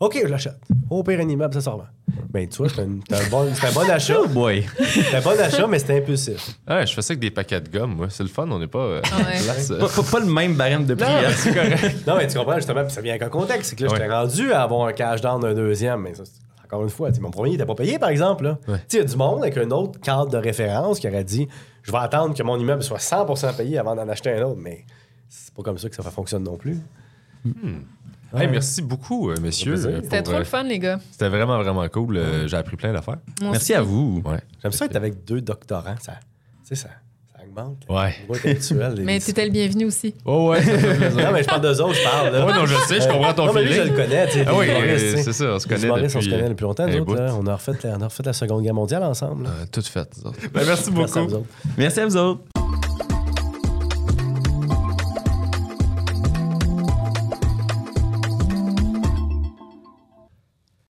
OK, je l'achète. Au pire, un immeuble, ça sort vend. Ben, tu vois, c'est un, bon, c'est un bon achat. Oh boy. C'est un bon achat, mais c'était impulsif. Ouais, je fais ça avec des paquets de gomme, moi. C'est le fun, on n'est pas. euh, Ouais. c'est- pas, pas- pas le même barème de prix. Non, hein. c'est correct. Non, mais tu comprends, justement, puis ça vient avec un contexte. C'est que là, Ouais. j'étais rendu à avoir un cash down d'un deuxième, mais ça, c'est- encore une fois, mon premier, il n'était pas payé, par exemple. Ouais. Tu sais, il y a du monde avec un autre cadre de référence qui aurait dit je vais attendre que mon immeuble soit 100% payé avant d'en acheter un autre, mais c'est pas comme ça que ça fonctionne non plus. Hey, merci beaucoup, euh, messieurs. Euh, C'était trop euh, le fun, les gars. C'était vraiment, vraiment cool. Euh, J'ai appris plein d'affaires. Merci aussi. à vous. Ouais. J'aime ça être avec deux doctorants. Ça, ça, ça augmente. Ouais. Mais t'étais le bienvenu aussi. Oh, ouais. Non, mais je parle d'eux autres, je parle. Là. Ouais, non, je sais, je comprends ton non, mais lui, je le connais. tu sais, Ah oui, c'est ça, on se connaît humoristes, on se depuis, connaît depuis longtemps. nous autres, là. on, a refait la, on a refait la Seconde Guerre mondiale ensemble. Euh, tout fait. nous autres. Ben, merci Merci à beaucoup. vous autres. Merci à vous autres.